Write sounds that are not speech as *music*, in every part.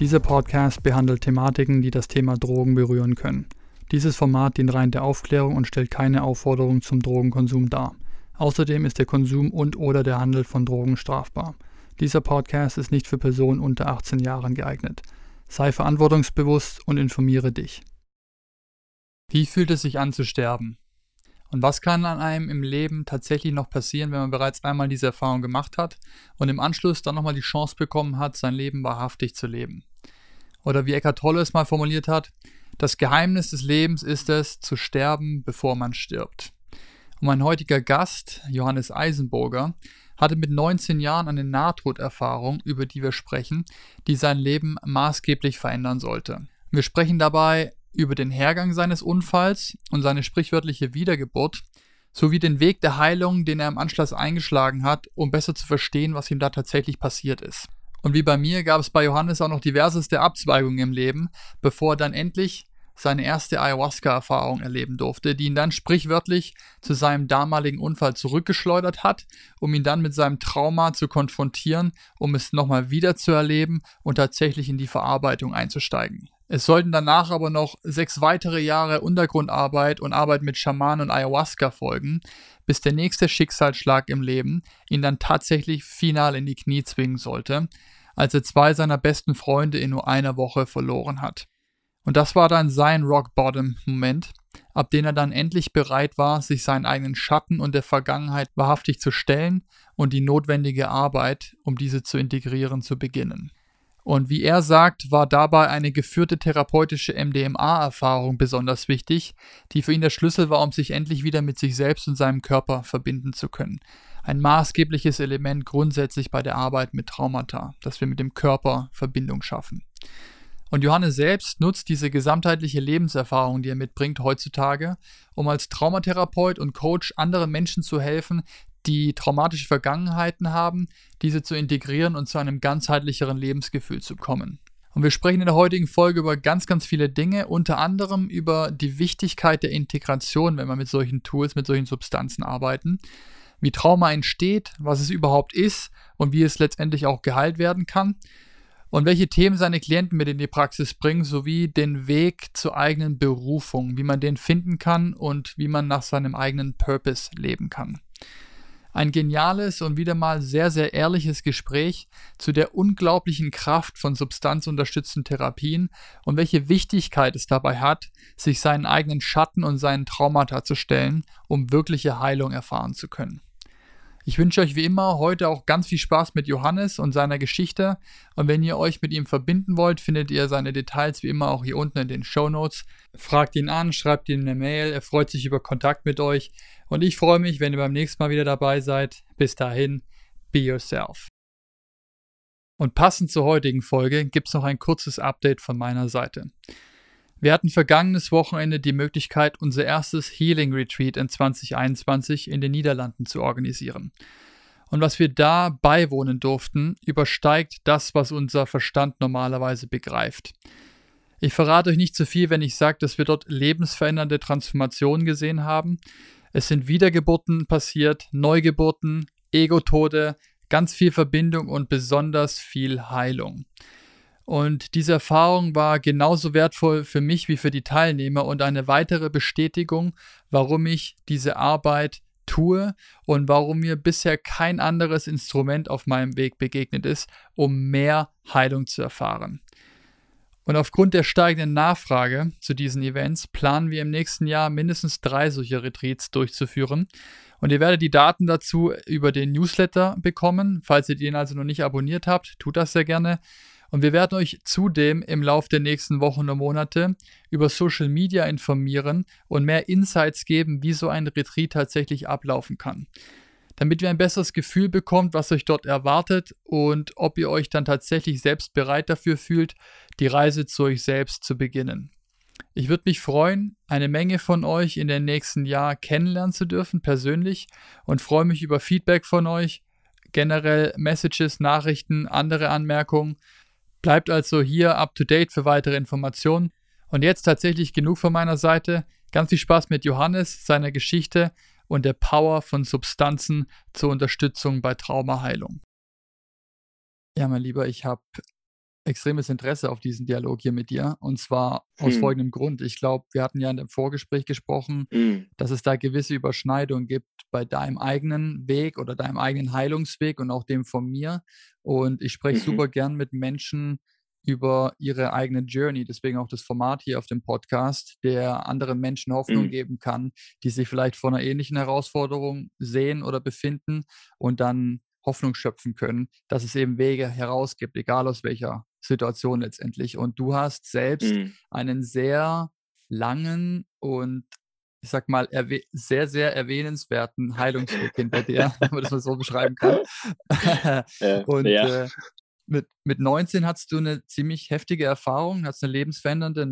Dieser Podcast behandelt Thematiken, die das Thema Drogen berühren können. Dieses Format dient rein der Aufklärung und stellt keine Aufforderung zum Drogenkonsum dar. Außerdem ist der Konsum und/oder der Handel von Drogen strafbar. Dieser Podcast ist nicht für Personen unter 18 Jahren geeignet. Sei verantwortungsbewusst und informiere dich. Wie fühlt es sich an zu sterben? Und was kann an einem im Leben tatsächlich noch passieren, wenn man bereits einmal diese Erfahrung gemacht hat und im Anschluss dann nochmal die Chance bekommen hat, sein Leben wahrhaftig zu leben? Oder wie Eckhart Tolle es mal formuliert hat, das Geheimnis des Lebens ist es, zu sterben, bevor man stirbt. Und mein heutiger Gast, Johannes Eisenburger, hatte mit 19 Jahren eine Nahtoderfahrung, über die wir sprechen, die sein Leben maßgeblich verändern sollte. Wir sprechen dabei über den Hergang seines Unfalls und seine sprichwörtliche Wiedergeburt sowie den Weg der Heilung, den er im Anschluss eingeschlagen hat, um besser zu verstehen, was ihm da tatsächlich passiert ist. Und wie bei mir gab es bei Johannes auch noch diverseste Abzweigungen im Leben, bevor er dann endlich seine erste Ayahuasca-Erfahrung erleben durfte, die ihn dann sprichwörtlich zu seinem damaligen Unfall zurückgeschleudert hat, um ihn dann mit seinem Trauma zu konfrontieren, um es nochmal wieder zu erleben und tatsächlich in die Verarbeitung einzusteigen. Es sollten danach aber noch sechs weitere Jahre Untergrundarbeit und Arbeit mit Schamanen und Ayahuasca folgen, bis der nächste Schicksalsschlag im Leben ihn dann tatsächlich final in die Knie zwingen sollte, als er zwei seiner besten Freunde in nur einer Woche verloren hat. Und das war dann sein Rock Bottom Moment, ab dem er dann endlich bereit war, sich seinen eigenen Schatten und der Vergangenheit wahrhaftig zu stellen und die notwendige Arbeit, um diese zu integrieren, zu beginnen. Und wie er sagt, war dabei eine geführte therapeutische MDMA-Erfahrung besonders wichtig, die für ihn der Schlüssel war, um sich endlich wieder mit sich selbst und seinem Körper verbinden zu können. Ein maßgebliches Element grundsätzlich bei der Arbeit mit Traumata, dass wir mit dem Körper Verbindung schaffen. Und Johannes selbst nutzt diese gesamtheitliche Lebenserfahrung, die er mitbringt heutzutage, um als Traumatherapeut und Coach anderen Menschen zu helfen, die traumatische Vergangenheiten haben, diese zu integrieren und zu einem ganzheitlicheren Lebensgefühl zu kommen. Und wir sprechen in der heutigen Folge über ganz, ganz viele Dinge, unter anderem über die Wichtigkeit der Integration, wenn man mit solchen Tools, mit solchen Substanzen arbeiten, wie Trauma entsteht, was es überhaupt ist und wie es letztendlich auch geheilt werden kann und welche Themen seine Klienten mit in die Praxis bringen, sowie den Weg zur eigenen Berufung, wie man den finden kann und wie man nach seinem eigenen Purpose leben kann. Ein geniales und wieder mal sehr, sehr ehrliches Gespräch zu der unglaublichen Kraft von substanzunterstützten Therapien und welche Wichtigkeit es dabei hat, sich seinen eigenen Schatten und seinen Traumata zu stellen, um wirkliche Heilung erfahren zu können. Ich wünsche euch wie immer heute auch ganz viel Spaß mit Johannes und seiner Geschichte. Und wenn ihr euch mit ihm verbinden wollt, findet ihr seine Details wie immer auch hier unten in den Show Notes. Fragt ihn an, schreibt ihm eine Mail. Er freut sich über Kontakt mit euch. Und ich freue mich, wenn ihr beim nächsten Mal wieder dabei seid. Bis dahin, be yourself. Und passend zur heutigen Folge gibt es noch ein kurzes Update von meiner Seite. Wir hatten vergangenes Wochenende die Möglichkeit, unser erstes Healing Retreat in 2021 in den Niederlanden zu organisieren. Und was wir da beiwohnen durften, übersteigt das, was unser Verstand normalerweise begreift. Ich verrate euch nicht zu viel, wenn ich sage, dass wir dort lebensverändernde Transformationen gesehen haben. Es sind Wiedergeburten passiert, Neugeburten, Ego-Tode, ganz viel Verbindung und besonders viel Heilung. Und diese Erfahrung war genauso wertvoll für mich wie für die Teilnehmer und eine weitere Bestätigung, warum ich diese Arbeit tue und warum mir bisher kein anderes Instrument auf meinem Weg begegnet ist, um mehr Heilung zu erfahren. Und aufgrund der steigenden Nachfrage zu diesen Events planen wir im nächsten Jahr mindestens drei solcher Retreats durchzuführen. Und ihr werdet die Daten dazu über den Newsletter bekommen. Falls ihr den also noch nicht abonniert habt, tut das sehr gerne. Und wir werden euch zudem im Laufe der nächsten Wochen und Monate über Social Media informieren und mehr Insights geben, wie so ein Retreat tatsächlich ablaufen kann. Damit ihr ein besseres Gefühl bekommt, was euch dort erwartet und ob ihr euch dann tatsächlich selbst bereit dafür fühlt, die Reise zu euch selbst zu beginnen. Ich würde mich freuen, eine Menge von euch in den nächsten Jahr kennenlernen zu dürfen, persönlich, und freue mich über Feedback von euch, generell Messages, Nachrichten, andere Anmerkungen. Bleibt also hier up to date für weitere Informationen. Und jetzt tatsächlich genug von meiner Seite. Ganz viel Spaß mit Johannes, seiner Geschichte und der Power von Substanzen zur Unterstützung bei Traumaheilung. Ja, mein Lieber, ich habe extremes Interesse auf diesen Dialog hier mit dir. Und zwar aus hm. folgendem Grund. Ich glaube, wir hatten ja in dem Vorgespräch gesprochen, hm. dass es da gewisse Überschneidungen gibt bei deinem eigenen Weg oder deinem eigenen Heilungsweg und auch dem von mir. Und ich spreche mhm. super gern mit Menschen über ihre eigene Journey. Deswegen auch das Format hier auf dem Podcast, der anderen Menschen Hoffnung mhm. geben kann, die sich vielleicht vor einer ähnlichen Herausforderung sehen oder befinden und dann Hoffnung schöpfen können, dass es eben Wege heraus gibt, egal aus welcher Situation letztendlich. Und du hast selbst mhm. einen sehr langen und ich sag mal, sehr, sehr erwähnenswerten Heilungsweg hinter dir, *laughs* wenn man das mal so beschreiben kann. *laughs* *laughs* und ja. äh, mit, mit 19 hattest du eine ziemlich heftige Erfahrung, hattest eine lebensverändernde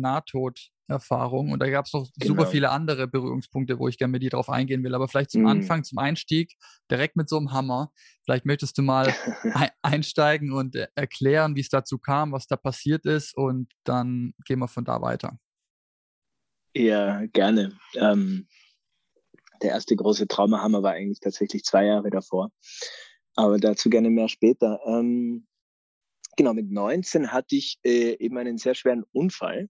Nahtoderfahrung und da gab es noch genau. super viele andere Berührungspunkte, wo ich gerne mit dir drauf eingehen will. Aber vielleicht zum mm. Anfang, zum Einstieg, direkt mit so einem Hammer. Vielleicht möchtest du mal *laughs* ein, einsteigen und äh, erklären, wie es dazu kam, was da passiert ist und dann gehen wir von da weiter. Ja, gerne. Ähm, der erste große Traumahammer war eigentlich tatsächlich zwei Jahre davor. Aber dazu gerne mehr später. Ähm, genau, mit 19 hatte ich äh, eben einen sehr schweren Unfall.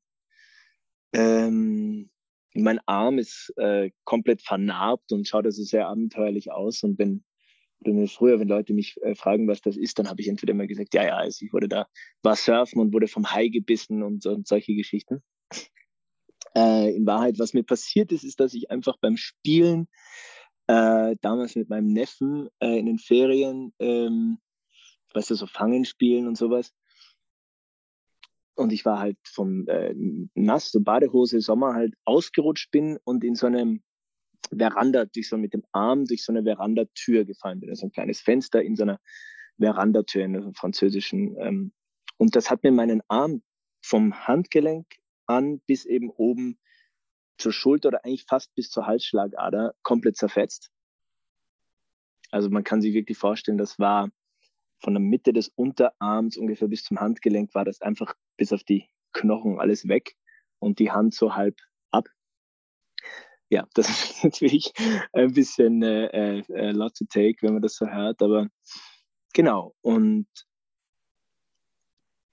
Ähm, mein Arm ist äh, komplett vernarbt und schaut also sehr abenteuerlich aus. Und wenn, wenn früher, wenn Leute mich äh, fragen, was das ist, dann habe ich entweder immer gesagt, ja, ja, also ich wurde da, war surfen und wurde vom Hai gebissen und, und solche Geschichten. Äh, in Wahrheit, was mir passiert ist, ist, dass ich einfach beim Spielen äh, damals mit meinem Neffen äh, in den Ferien ähm, weißt du, so Fangen spielen und sowas. Und ich war halt vom äh, nass, so Badehose, Sommer halt ausgerutscht bin und in so einem Veranda, durch so mit dem Arm durch so eine Verandatür gefallen bin. Also ein kleines Fenster in so einer Verandatür in einer französischen. Ähm, und das hat mir meinen Arm vom Handgelenk an bis eben oben zur Schulter oder eigentlich fast bis zur Halsschlagader komplett zerfetzt. Also man kann sich wirklich vorstellen, das war von der Mitte des Unterarms ungefähr bis zum Handgelenk war das einfach bis auf die Knochen alles weg und die Hand so halb ab. Ja, *laughs* das ist natürlich ein bisschen äh, äh, lot to take, wenn man das so hört, aber genau. Und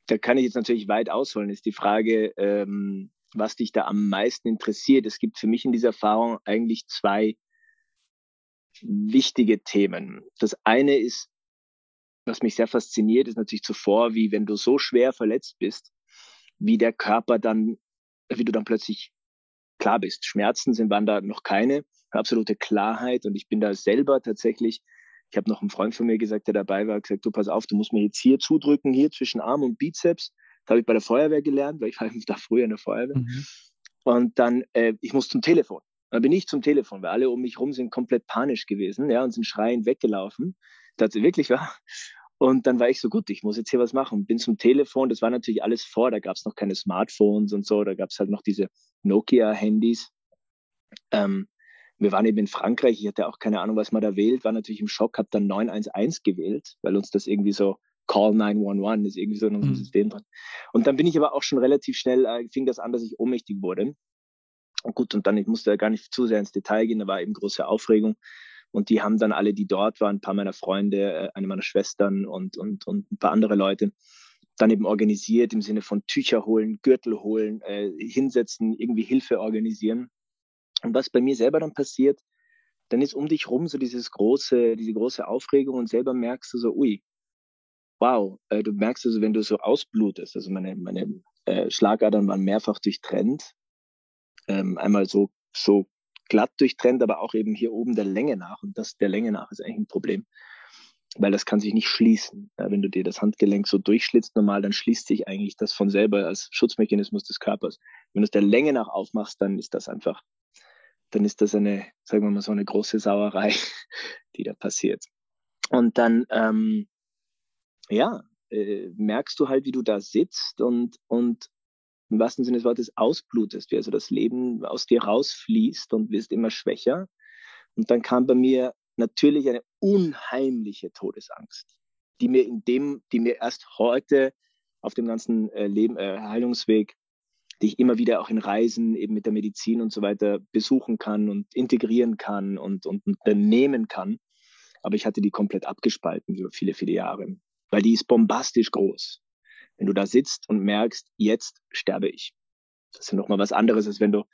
da kann ich jetzt natürlich weit ausholen, ist die Frage, ähm, was dich da am meisten interessiert. Es gibt für mich in dieser Erfahrung eigentlich zwei wichtige Themen. Das eine ist was mich sehr fasziniert, ist natürlich zuvor, wie wenn du so schwer verletzt bist, wie der Körper dann, wie du dann plötzlich klar bist. Schmerzen sind waren da noch keine, absolute Klarheit und ich bin da selber tatsächlich, ich habe noch einen Freund von mir gesagt, der dabei war, gesagt, du pass auf, du musst mir jetzt hier zudrücken, hier zwischen Arm und Bizeps. Das habe ich bei der Feuerwehr gelernt, weil ich war *laughs* da früher in der Feuerwehr. Mhm. Und dann, äh, ich muss zum Telefon. Dann bin ich zum Telefon, weil alle um mich rum sind komplett panisch gewesen, ja, und sind schreiend weggelaufen das wirklich war. Und dann war ich so, gut, ich muss jetzt hier was machen. Bin zum Telefon, das war natürlich alles vor, da gab es noch keine Smartphones und so, da gab es halt noch diese Nokia-Handys. Ähm, wir waren eben in Frankreich, ich hatte auch keine Ahnung, was man da wählt, war natürlich im Schock, habe dann 911 gewählt, weil uns das irgendwie so Call 911 ist irgendwie so in unserem mhm. System drin. Und dann bin ich aber auch schon relativ schnell, äh, fing das an, dass ich ohnmächtig wurde. Und gut, und dann, ich musste gar nicht zu sehr ins Detail gehen, da war eben große Aufregung. Und die haben dann alle, die dort waren, ein paar meiner Freunde, äh, eine meiner Schwestern und, und, und ein paar andere Leute, dann eben organisiert im Sinne von Tücher holen, Gürtel holen, äh, hinsetzen, irgendwie Hilfe organisieren. Und was bei mir selber dann passiert, dann ist um dich rum so dieses große, diese große Aufregung und selber merkst du so, ui, wow, äh, du merkst also, wenn du so ausblutest, also meine, meine äh, Schlagadern waren mehrfach durchtrennt. Ähm, einmal so, so glatt durchtrennt, aber auch eben hier oben der Länge nach. Und das der Länge nach ist eigentlich ein Problem, weil das kann sich nicht schließen. Ja, wenn du dir das Handgelenk so durchschlitzt normal, dann schließt sich eigentlich das von selber als Schutzmechanismus des Körpers. Wenn du es der Länge nach aufmachst, dann ist das einfach, dann ist das eine, sagen wir mal so eine große Sauerei, *laughs* die da passiert. Und dann, ähm, ja, äh, merkst du halt, wie du da sitzt und, und im wahrsten Sinne des Wortes ausblutest, wie also das Leben aus dir rausfließt und wirst immer schwächer. Und dann kam bei mir natürlich eine unheimliche Todesangst, die mir in dem, die mir erst heute auf dem ganzen äh, Leben, äh, Heilungsweg, die ich immer wieder auch in Reisen eben mit der Medizin und so weiter besuchen kann und integrieren kann und, und, und kann. Aber ich hatte die komplett abgespalten über viele, viele Jahre, weil die ist bombastisch groß. Wenn du da sitzt und merkst, jetzt sterbe ich. Das ist ja nochmal was anderes, als wenn du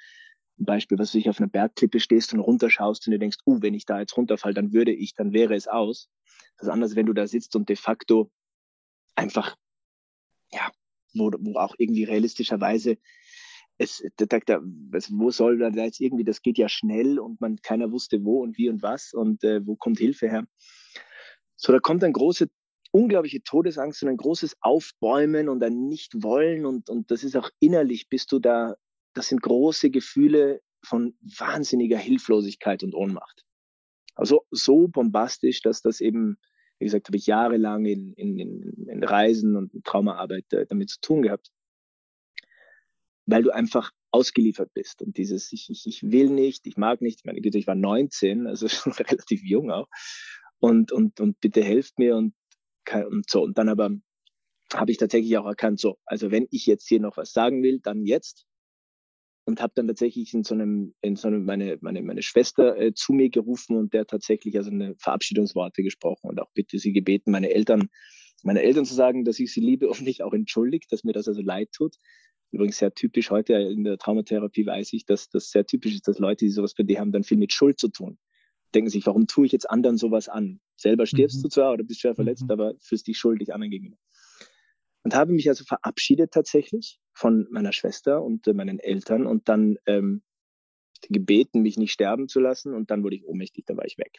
ein Beispiel, was du dich auf einer Bergklippe stehst und runterschaust und du denkst, uh, wenn ich da jetzt runterfall, dann würde ich, dann wäre es aus. Das ist anders, wenn du da sitzt und de facto einfach, ja, wo, wo auch irgendwie realistischerweise es, da, da, wo soll da jetzt irgendwie, das geht ja schnell und man, keiner wusste wo und wie und was und äh, wo kommt Hilfe her. So, da kommt ein große unglaubliche Todesangst und ein großes Aufbäumen und ein Nicht-Wollen und, und das ist auch innerlich, bist du da, das sind große Gefühle von wahnsinniger Hilflosigkeit und Ohnmacht. Also so bombastisch, dass das eben, wie gesagt, habe ich jahrelang in, in, in Reisen und in Traumaarbeit äh, damit zu tun gehabt, weil du einfach ausgeliefert bist und dieses ich, ich, ich will nicht, ich mag nicht, ich meine Güte, ich war 19, also *laughs* schon relativ jung auch und, und, und bitte helft mir und und so. Und dann aber habe ich tatsächlich auch erkannt, so, also wenn ich jetzt hier noch was sagen will, dann jetzt. Und habe dann tatsächlich in so einem, in so einem, meine, meine, meine Schwester äh, zu mir gerufen und der tatsächlich also eine Verabschiedungsworte gesprochen und auch bitte sie gebeten, meine Eltern, meine Eltern zu sagen, dass ich sie liebe und mich auch entschuldigt, dass mir das also leid tut. Übrigens sehr typisch heute in der Traumatherapie weiß ich, dass das sehr typisch ist, dass Leute, die sowas bei dir haben, dann viel mit Schuld zu tun denken sich, warum tue ich jetzt anderen sowas an? Selber stirbst mhm. du zwar oder bist schwer verletzt, mhm. aber fühlst dich schuldig anderen gegenüber. Und habe mich also verabschiedet tatsächlich von meiner Schwester und äh, meinen Eltern und dann ähm, gebeten, mich nicht sterben zu lassen und dann wurde ich ohnmächtig, da war ich weg.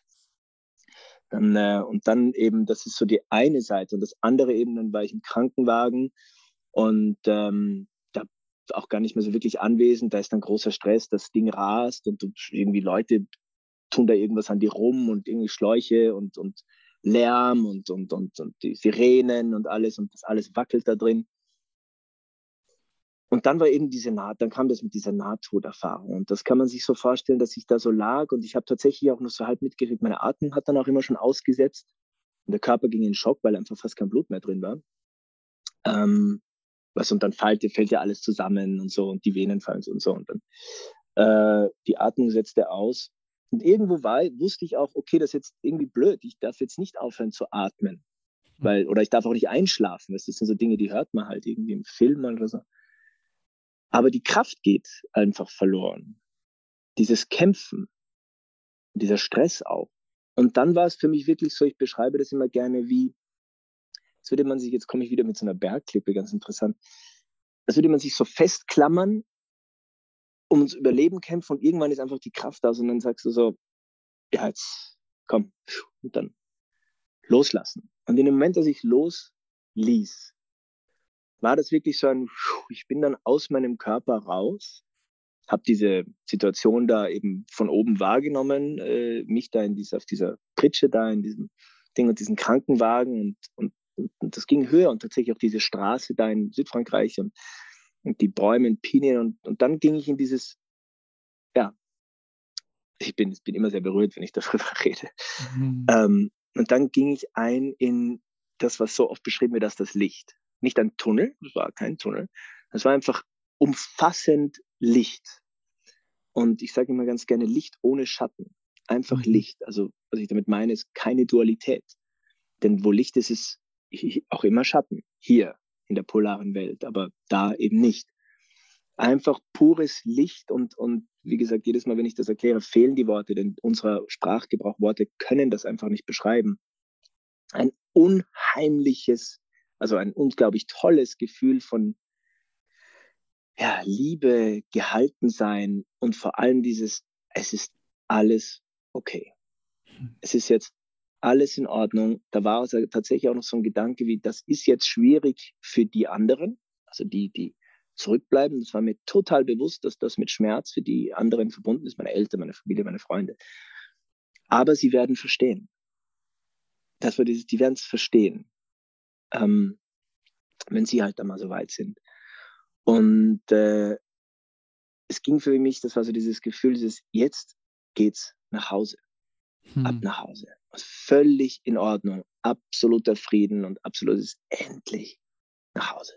Dann, äh, und dann eben, das ist so die eine Seite und das andere eben, dann war ich im Krankenwagen und ähm, da auch gar nicht mehr so wirklich anwesend, da ist dann großer Stress, das Ding rast und irgendwie Leute tun da irgendwas an die rum und irgendwie Schläuche und, und Lärm und, und, und, und die Sirenen und alles und das alles wackelt da drin. Und dann war eben diese Naht, dann kam das mit dieser Nahtoderfahrung. Und das kann man sich so vorstellen, dass ich da so lag und ich habe tatsächlich auch noch so halb mitgekriegt, meine Atmung hat dann auch immer schon ausgesetzt. Und der Körper ging in Schock, weil einfach fast kein Blut mehr drin war. Ähm, was und dann fällt, fällt ja alles zusammen und so und die Venen fallen und so und dann äh, die Atmung setzte aus und irgendwo war, wusste ich auch, okay, das ist jetzt irgendwie blöd. Ich darf jetzt nicht aufhören zu atmen. Hm. Weil, oder ich darf auch nicht einschlafen. Das sind so Dinge, die hört man halt irgendwie im Film oder so. Aber die Kraft geht einfach verloren. Dieses Kämpfen, dieser Stress auch. Und dann war es für mich wirklich so, ich beschreibe das immer gerne wie, als würde man sich, jetzt komme ich wieder mit so einer Bergklippe, ganz interessant, als würde man sich so festklammern ums Überleben kämpfen und irgendwann ist einfach die Kraft da und dann sagst du so, ja, jetzt komm, und dann loslassen. Und in dem Moment, dass ich losließ, war das wirklich so ein, ich bin dann aus meinem Körper raus, habe diese Situation da eben von oben wahrgenommen, äh, mich da in dieser, auf dieser Pritsche da, in diesem Ding und diesen Krankenwagen und, und, und das ging höher und tatsächlich auch diese Straße da in Südfrankreich und und die Bäume und Pinien und, und dann ging ich in dieses, ja, ich bin, ich bin immer sehr berührt, wenn ich *laughs* darüber rede. Mhm. Ähm, und dann ging ich ein in das, was so oft beschrieben wird als das Licht. Nicht ein Tunnel, das war kein Tunnel, das war einfach umfassend Licht. Und ich sage immer ganz gerne Licht ohne Schatten. Einfach mhm. Licht. Also, was ich damit meine, ist keine Dualität. Denn wo Licht ist, ist auch immer Schatten. Hier, in der polaren Welt, aber da eben nicht. Einfach pures Licht und, und wie gesagt, jedes Mal, wenn ich das erkläre, fehlen die Worte, denn unser Sprachgebrauch, Worte können das einfach nicht beschreiben. Ein unheimliches, also ein unglaublich tolles Gefühl von, ja, Liebe, gehalten sein und vor allem dieses, es ist alles okay. Hm. Es ist jetzt alles in Ordnung. Da war also tatsächlich auch noch so ein Gedanke wie, das ist jetzt schwierig für die anderen, also die, die zurückbleiben. Das war mir total bewusst, dass das mit Schmerz für die anderen verbunden ist, meine Eltern, meine Familie, meine Freunde. Aber sie werden verstehen. Das war dieses, die werden es verstehen, ähm, wenn sie halt einmal so weit sind. Und äh, es ging für mich, das war so dieses Gefühl, dieses jetzt geht's nach Hause, hm. ab nach Hause. Völlig in Ordnung, absoluter Frieden und absolutes endlich nach Hause.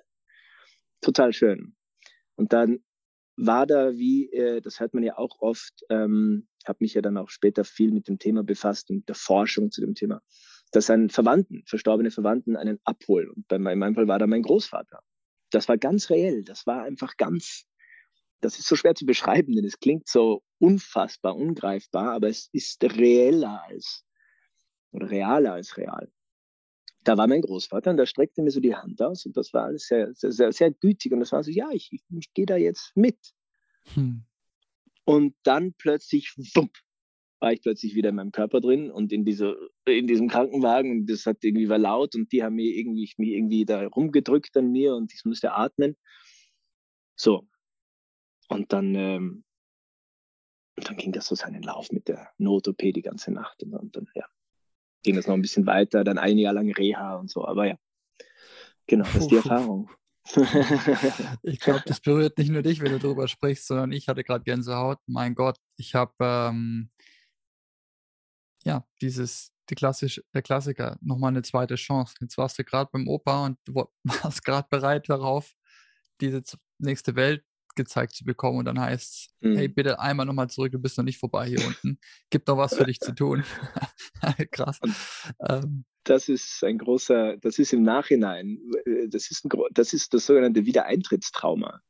Total schön. Und dann war da wie, äh, das hört man ja auch oft, ähm, habe mich ja dann auch später viel mit dem Thema befasst und der Forschung zu dem Thema, dass ein Verwandten, verstorbene Verwandten einen abholen. Und bei meinem Fall war da mein Großvater. Das war ganz reell. Das war einfach ganz, das ist so schwer zu beschreiben, denn es klingt so unfassbar, ungreifbar, aber es ist reeller als, oder realer als real. Da war mein Großvater und der streckte mir so die Hand aus und das war alles sehr, sehr, sehr, sehr gütig und das war so, ja, ich, ich, ich gehe da jetzt mit. Hm. Und dann plötzlich, wupp, war ich plötzlich wieder in meinem Körper drin und in, diese, in diesem Krankenwagen und das hat irgendwie war laut und die haben mir irgendwie, mich irgendwie da rumgedrückt an mir und ich musste atmen. So. Und dann, ähm, und dann ging das so seinen Lauf mit der Not-OP die ganze Nacht und dann, ja, ging das noch ein bisschen weiter, dann ein Jahr lang Reha und so, aber ja, genau, das ist die Erfahrung. *laughs* ich glaube, das berührt nicht nur dich, wenn du darüber sprichst, sondern ich hatte gerade Gänsehaut. Mein Gott, ich habe ähm, ja, dieses, die klassisch, der Klassiker, nochmal eine zweite Chance. Jetzt warst du gerade beim Opa und *laughs* warst gerade bereit darauf, diese nächste Welt gezeigt zu bekommen und dann heißt es, mhm. hey, bitte einmal nochmal zurück, du bist noch nicht vorbei hier unten. Gibt noch was für dich zu *laughs* tun. *laughs* Krass. Ähm, das ist ein großer, das ist im Nachhinein, äh, das ist, ein, das, ist das sogenannte Wiedereintrittstrauma.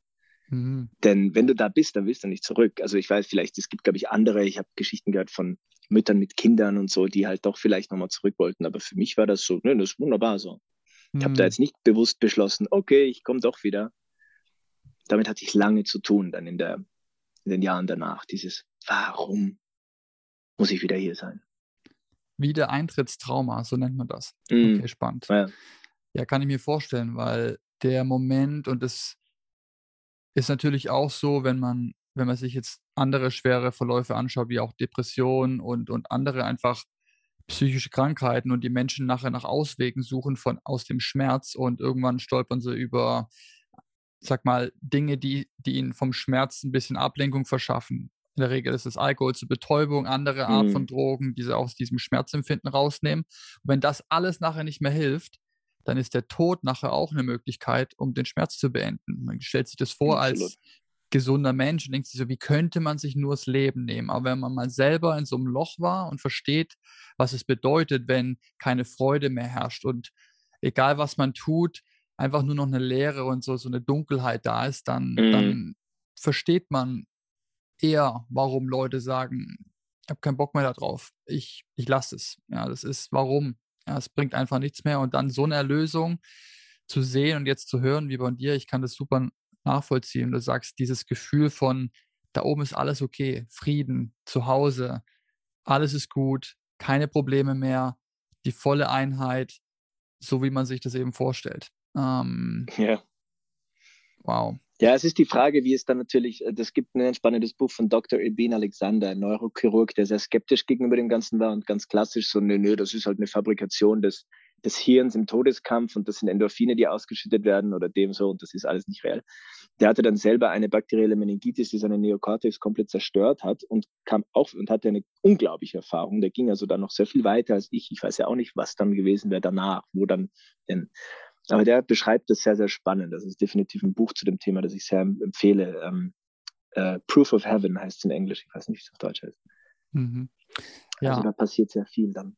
Mhm. Denn wenn du da bist, dann willst du nicht zurück. Also ich weiß vielleicht, es gibt, glaube ich, andere, ich habe Geschichten gehört von Müttern mit Kindern und so, die halt doch vielleicht nochmal zurück wollten. Aber für mich war das so, ne, das ist wunderbar so. Mhm. Ich habe da jetzt nicht bewusst beschlossen, okay, ich komme doch wieder. Damit hatte ich lange zu tun, dann in, der, in den Jahren danach. Dieses, warum muss ich wieder hier sein? Wiedereintrittstrauma, so nennt man das. Mhm. Okay, spannend. Ja. ja, kann ich mir vorstellen, weil der Moment und das ist natürlich auch so, wenn man, wenn man sich jetzt andere schwere Verläufe anschaut, wie auch Depressionen und, und andere einfach psychische Krankheiten und die Menschen nachher nach Auswegen suchen von aus dem Schmerz und irgendwann stolpern sie über, sag mal, Dinge, die, die ihnen vom Schmerz ein bisschen Ablenkung verschaffen. In der Regel ist es Alkohol zur Betäubung, andere Art mhm. von Drogen, die sie aus diesem Schmerzempfinden rausnehmen. Und wenn das alles nachher nicht mehr hilft, dann ist der Tod nachher auch eine Möglichkeit, um den Schmerz zu beenden. Man stellt sich das vor Absolut. als gesunder Mensch und denkt sich so, wie könnte man sich nur das Leben nehmen? Aber wenn man mal selber in so einem Loch war und versteht, was es bedeutet, wenn keine Freude mehr herrscht und egal was man tut, einfach nur noch eine Leere und so, so eine Dunkelheit da ist, dann, mhm. dann versteht man eher, warum Leute sagen, ich habe keinen Bock mehr darauf, ich, ich lasse es. Ja, das ist warum. Ja, es bringt einfach nichts mehr. Und dann so eine Erlösung zu sehen und jetzt zu hören, wie bei dir, ich kann das super nachvollziehen. Du sagst, dieses Gefühl von, da oben ist alles okay, Frieden, zu Hause, alles ist gut, keine Probleme mehr, die volle Einheit, so wie man sich das eben vorstellt. Ähm, ja. Wow. Ja, es ist die Frage, wie es dann natürlich, äh, das gibt ein spannendes Buch von Dr. Ebin Alexander, ein Neurochirurg, der sehr skeptisch gegenüber dem Ganzen war und ganz klassisch so, nö, nö, das ist halt eine Fabrikation des, des Hirns im Todeskampf und das sind Endorphine, die ausgeschüttet werden oder dem so und das ist alles nicht real. Der hatte dann selber eine bakterielle Meningitis, die seine Neokortex komplett zerstört hat und kam auch und hatte eine unglaubliche Erfahrung. Der ging also dann noch sehr viel weiter als ich. Ich weiß ja auch nicht, was dann gewesen wäre danach, wo dann denn aber der beschreibt das sehr, sehr spannend. Das ist definitiv ein Buch zu dem Thema, das ich sehr empfehle. Ähm, äh, Proof of Heaven heißt es in Englisch. Ich weiß nicht, wie es auf Deutsch heißt. Mhm. Ja. Also da passiert sehr viel dann.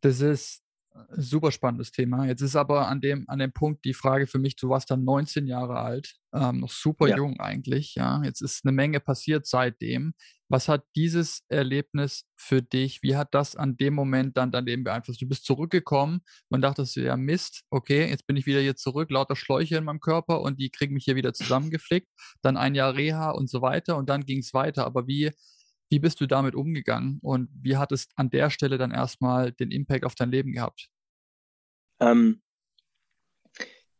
Das ist super spannendes Thema. Jetzt ist aber an dem, an dem Punkt die Frage für mich, du warst dann 19 Jahre alt, ähm, noch super ja. jung eigentlich. Ja, jetzt ist eine Menge passiert seitdem. Was hat dieses Erlebnis für dich, wie hat das an dem Moment dann dein Leben beeinflusst? Du bist zurückgekommen und dachtest du, ja Mist, okay, jetzt bin ich wieder hier zurück, lauter Schläuche in meinem Körper und die kriegen mich hier wieder zusammengeflickt. Dann ein Jahr Reha und so weiter und dann ging es weiter. Aber wie, wie bist du damit umgegangen und wie hat es an der Stelle dann erstmal den Impact auf dein Leben gehabt? Ähm,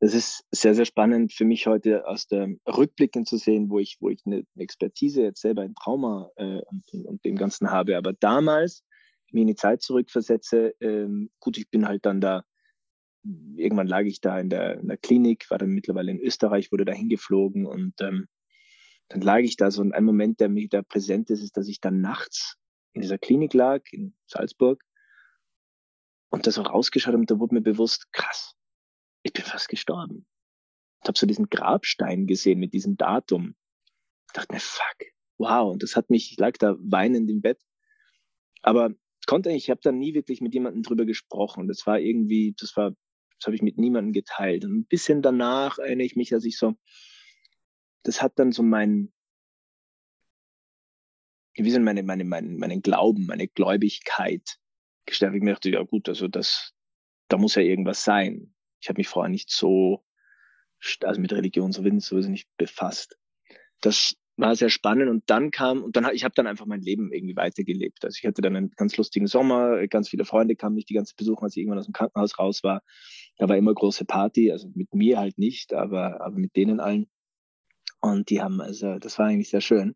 das ist sehr, sehr spannend für mich heute aus dem Rückblicken zu sehen, wo ich, wo ich eine, Expertise jetzt selber in Trauma äh, und, und, dem Ganzen habe. Aber damals, mir in die Zeit zurückversetze, ähm, gut, ich bin halt dann da, irgendwann lag ich da in der, in der Klinik, war dann mittlerweile in Österreich, wurde da hingeflogen und ähm, dann lag ich da so und ein Moment, der mir da präsent ist, ist, dass ich dann nachts in dieser Klinik lag, in Salzburg und das auch rausgeschaut und da wurde mir bewusst, krass, ich bin fast gestorben. Ich habe so diesen Grabstein gesehen mit diesem Datum. Ich dachte mir, fuck, wow. Und das hat mich, ich lag da weinend im Bett. Aber konnte ich, ich habe da nie wirklich mit jemandem drüber gesprochen. Das war irgendwie, das war, das habe ich mit niemandem geteilt. Und ein bisschen danach erinnere ich mich, dass ich so, das hat dann so mein, wie so meine, meine, meine, meinen Glauben, meine Gläubigkeit gestärkt. Ich mir dachte, ja gut, also das, da muss ja irgendwas sein ich habe mich vorher nicht so, also mit Religion sowieso nicht befasst. Das war sehr spannend und dann kam und dann ich habe dann einfach mein Leben irgendwie weitergelebt. Also ich hatte dann einen ganz lustigen Sommer, ganz viele Freunde kamen mich die ganze besuchen, als ich irgendwann aus dem Krankenhaus raus war. Da war immer große Party, also mit mir halt nicht, aber aber mit denen allen. Und die haben also das war eigentlich sehr schön.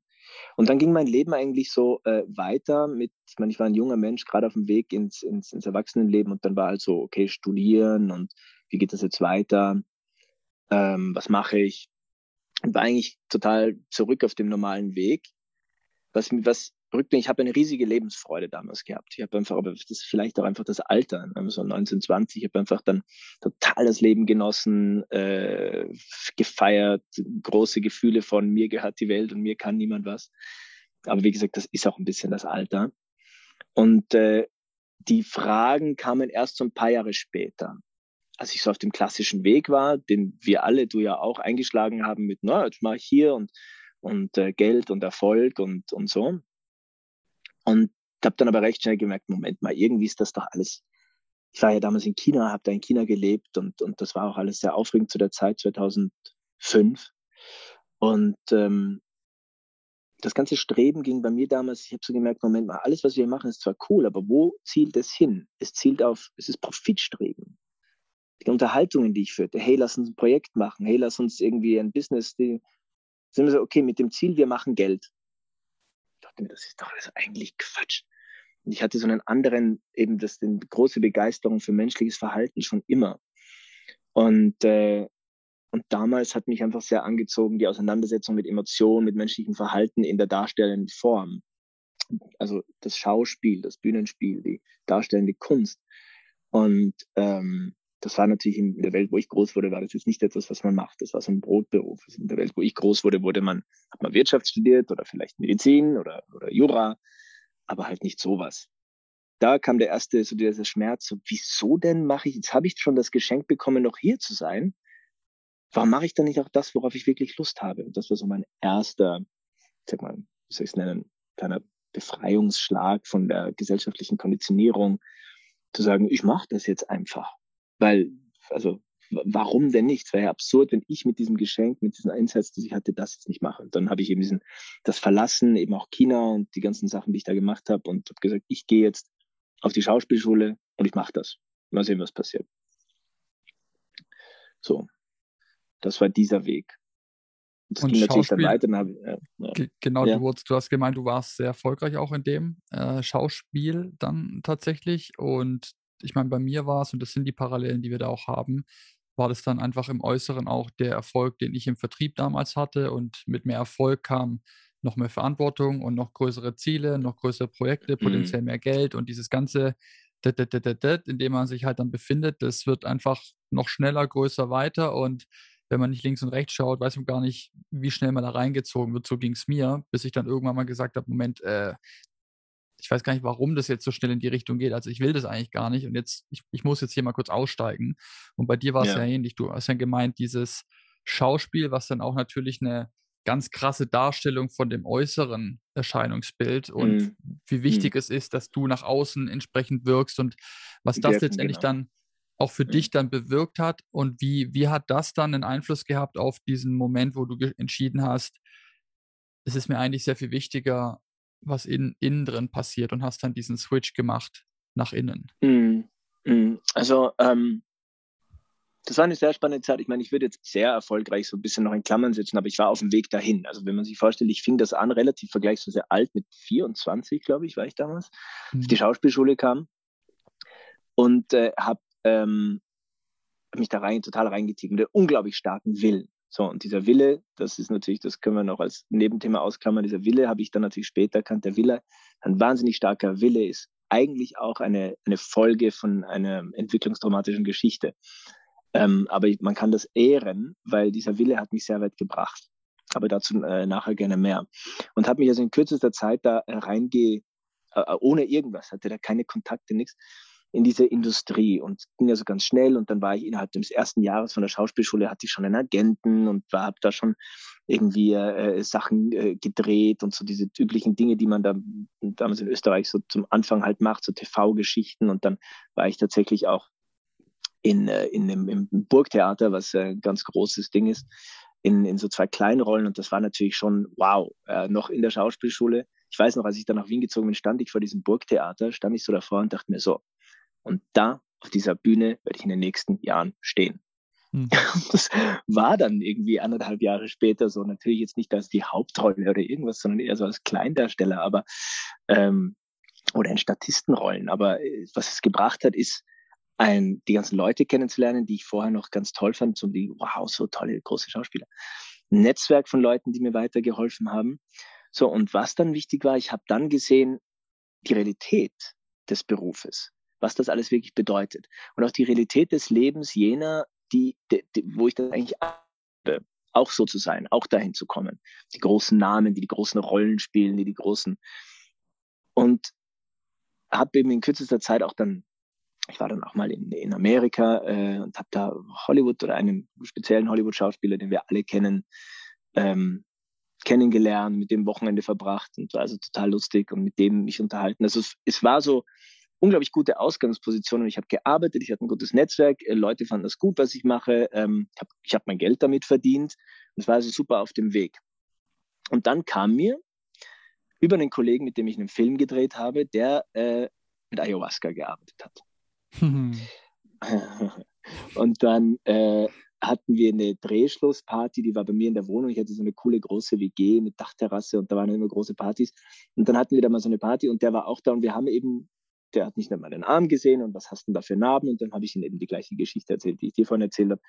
Und dann ging mein Leben eigentlich so äh, weiter mit, ich meine, ich war ein junger Mensch, gerade auf dem Weg ins, ins, ins Erwachsenenleben und dann war halt so, okay, studieren und wie geht das jetzt weiter, ähm, was mache ich. Und war eigentlich total zurück auf dem normalen Weg. Was, was rückblickend, ich habe eine riesige Lebensfreude damals gehabt. Ich habe einfach, aber das ist vielleicht auch einfach das Alter, ne? so 1920, ich habe einfach dann total das Leben genossen, äh, gefeiert, große Gefühle von mir gehört die Welt und mir kann niemand was. Aber wie gesagt, das ist auch ein bisschen das Alter. Und äh, die Fragen kamen erst so ein paar Jahre später als ich so auf dem klassischen Weg war, den wir alle, du ja auch eingeschlagen haben mit, na, jetzt mache ich hier und, und äh, Geld und Erfolg und, und so. Und habe dann aber recht schnell gemerkt, Moment mal, irgendwie ist das doch alles. Ich war ja damals in China, habe da in China gelebt und, und das war auch alles sehr aufregend zu der Zeit, 2005. Und ähm, das ganze Streben ging bei mir damals, ich habe so gemerkt, Moment mal, alles, was wir machen, ist zwar cool, aber wo zielt es hin? Es zielt auf, es ist Profitstreben die Unterhaltungen, die ich führte, hey, lass uns ein Projekt machen, hey, lass uns irgendwie ein Business, die, sind wir so, okay, mit dem Ziel, wir machen Geld. Dachte mir, das ist doch alles eigentlich Quatsch. Und ich hatte so einen anderen, eben das, den große Begeisterung für menschliches Verhalten schon immer. Und, äh, und damals hat mich einfach sehr angezogen die Auseinandersetzung mit Emotionen, mit menschlichem Verhalten in der darstellenden Form. Also das Schauspiel, das Bühnenspiel, die darstellende Kunst. Und ähm, das war natürlich in der Welt, wo ich groß wurde, war das jetzt nicht etwas, was man macht. Das war so ein Brotberuf. Also in der Welt, wo ich groß wurde, wurde man, hat man Wirtschaft studiert oder vielleicht Medizin oder, oder Jura, aber halt nicht sowas. Da kam der erste, so dieser Schmerz, so, wieso denn mache ich, jetzt habe ich schon das Geschenk bekommen, noch hier zu sein. Warum mache ich dann nicht auch das, worauf ich wirklich Lust habe? Und das war so mein erster, sag mal, wie soll ich es nennen, kleiner Befreiungsschlag von der gesellschaftlichen Konditionierung, zu sagen, ich mache das jetzt einfach weil, also, warum denn nicht? Es wäre ja absurd, wenn ich mit diesem Geschenk, mit diesen Einsatz, die ich hatte, das jetzt nicht mache. Und dann habe ich eben diesen, das verlassen, eben auch China und die ganzen Sachen, die ich da gemacht habe und habe gesagt, ich gehe jetzt auf die Schauspielschule und ich mache das. Mal sehen, was passiert. So, das war dieser Weg. Das und ging natürlich dann weiter. Dann ich, ja, ja. Genau, ja. Du, du, hast gemeint, du warst sehr erfolgreich auch in dem äh, Schauspiel dann tatsächlich. Und ich meine, bei mir war es, und das sind die Parallelen, die wir da auch haben, war das dann einfach im Äußeren auch der Erfolg, den ich im Vertrieb damals hatte. Und mit mehr Erfolg kam noch mehr Verantwortung und noch größere Ziele, noch größere Projekte, mhm. potenziell mehr Geld und dieses ganze, in dem man sich halt dann befindet, das wird einfach noch schneller, größer, weiter. Und wenn man nicht links und rechts schaut, weiß man gar nicht, wie schnell man da reingezogen wird. So ging es mir, bis ich dann irgendwann mal gesagt habe, Moment, äh, ich weiß gar nicht, warum das jetzt so schnell in die Richtung geht. Also ich will das eigentlich gar nicht und jetzt, ich, ich muss jetzt hier mal kurz aussteigen. Und bei dir war es ja. ja ähnlich. Du hast ja gemeint, dieses Schauspiel, was dann auch natürlich eine ganz krasse Darstellung von dem äußeren Erscheinungsbild und mhm. wie wichtig mhm. es ist, dass du nach außen entsprechend wirkst und was das Wirken, letztendlich genau. dann auch für mhm. dich dann bewirkt hat und wie, wie hat das dann einen Einfluss gehabt auf diesen Moment, wo du entschieden hast, es ist mir eigentlich sehr viel wichtiger, was in, innen drin passiert und hast dann diesen Switch gemacht nach innen? Mhm. Mhm. Also ähm, das war eine sehr spannende Zeit. Ich meine, ich würde jetzt sehr erfolgreich so ein bisschen noch in Klammern setzen, aber ich war auf dem Weg dahin. Also wenn man sich vorstellt, ich fing das an, relativ vergleichsweise alt, mit 24, glaube ich, war ich damals, mhm. auf die Schauspielschule kam und äh, habe ähm, mich da rein, total reingetickt mit einem unglaublich starken Willen. So, und dieser Wille, das ist natürlich, das können wir noch als Nebenthema ausklammern, dieser Wille habe ich dann natürlich später erkannt, der Wille, ein wahnsinnig starker Wille ist eigentlich auch eine, eine Folge von einer entwicklungstraumatischen Geschichte. Ähm, aber man kann das ehren, weil dieser Wille hat mich sehr weit gebracht. Aber dazu äh, nachher gerne mehr. Und habe mich also in kürzester Zeit da reinge, äh, ohne irgendwas, hatte da keine Kontakte, nichts, in diese Industrie und ging also ganz schnell und dann war ich innerhalb des ersten Jahres von der Schauspielschule, hatte ich schon einen Agenten und war, habe da schon irgendwie äh, Sachen äh, gedreht und so diese üblichen Dinge, die man da damals in Österreich so zum Anfang halt macht, so TV-Geschichten und dann war ich tatsächlich auch in, äh, in dem, im Burgtheater, was äh, ein ganz großes Ding ist, in, in so zwei Kleinrollen und das war natürlich schon wow, äh, noch in der Schauspielschule. Ich weiß noch, als ich dann nach Wien gezogen bin, stand ich vor diesem Burgtheater, stand ich so davor und dachte mir so, und da auf dieser Bühne werde ich in den nächsten Jahren stehen. Hm. *laughs* Das war dann irgendwie anderthalb Jahre später so. Natürlich jetzt nicht als die Hauptrolle oder irgendwas, sondern eher so als Kleindarsteller, aber ähm, oder in Statistenrollen. Aber äh, was es gebracht hat, ist, ein, die ganzen Leute kennenzulernen, die ich vorher noch ganz toll fand, so die, wow, so tolle große Schauspieler. Ein Netzwerk von Leuten, die mir weitergeholfen haben. So, und was dann wichtig war, ich habe dann gesehen, die Realität des Berufes was das alles wirklich bedeutet. Und auch die Realität des Lebens jener, die, die, die wo ich das eigentlich habe, auch so zu sein, auch dahin zu kommen. Die großen Namen, die die großen Rollen spielen, die die großen. Und habe eben in kürzester Zeit auch dann, ich war dann auch mal in, in Amerika äh, und habe da Hollywood oder einen speziellen Hollywood-Schauspieler, den wir alle kennen, ähm, kennengelernt, mit dem Wochenende verbracht und war also total lustig und mit dem mich unterhalten. Also es, es war so, unglaublich gute Ausgangsposition und ich habe gearbeitet, ich hatte ein gutes Netzwerk, äh, Leute fanden das gut, was ich mache, ähm, ich habe hab mein Geld damit verdient und es war also super auf dem Weg. Und dann kam mir über einen Kollegen, mit dem ich einen Film gedreht habe, der äh, mit Ayahuasca gearbeitet hat. *laughs* und dann äh, hatten wir eine Drehschlussparty, die war bei mir in der Wohnung. Ich hatte so eine coole große WG mit Dachterrasse und da waren immer große Partys. Und dann hatten wir da mal so eine Party und der war auch da und wir haben eben der hat nicht mehr meinen Arm gesehen und was hast du denn da für Narben? Und dann habe ich ihm eben die gleiche Geschichte erzählt, die ich dir vorhin erzählt habe.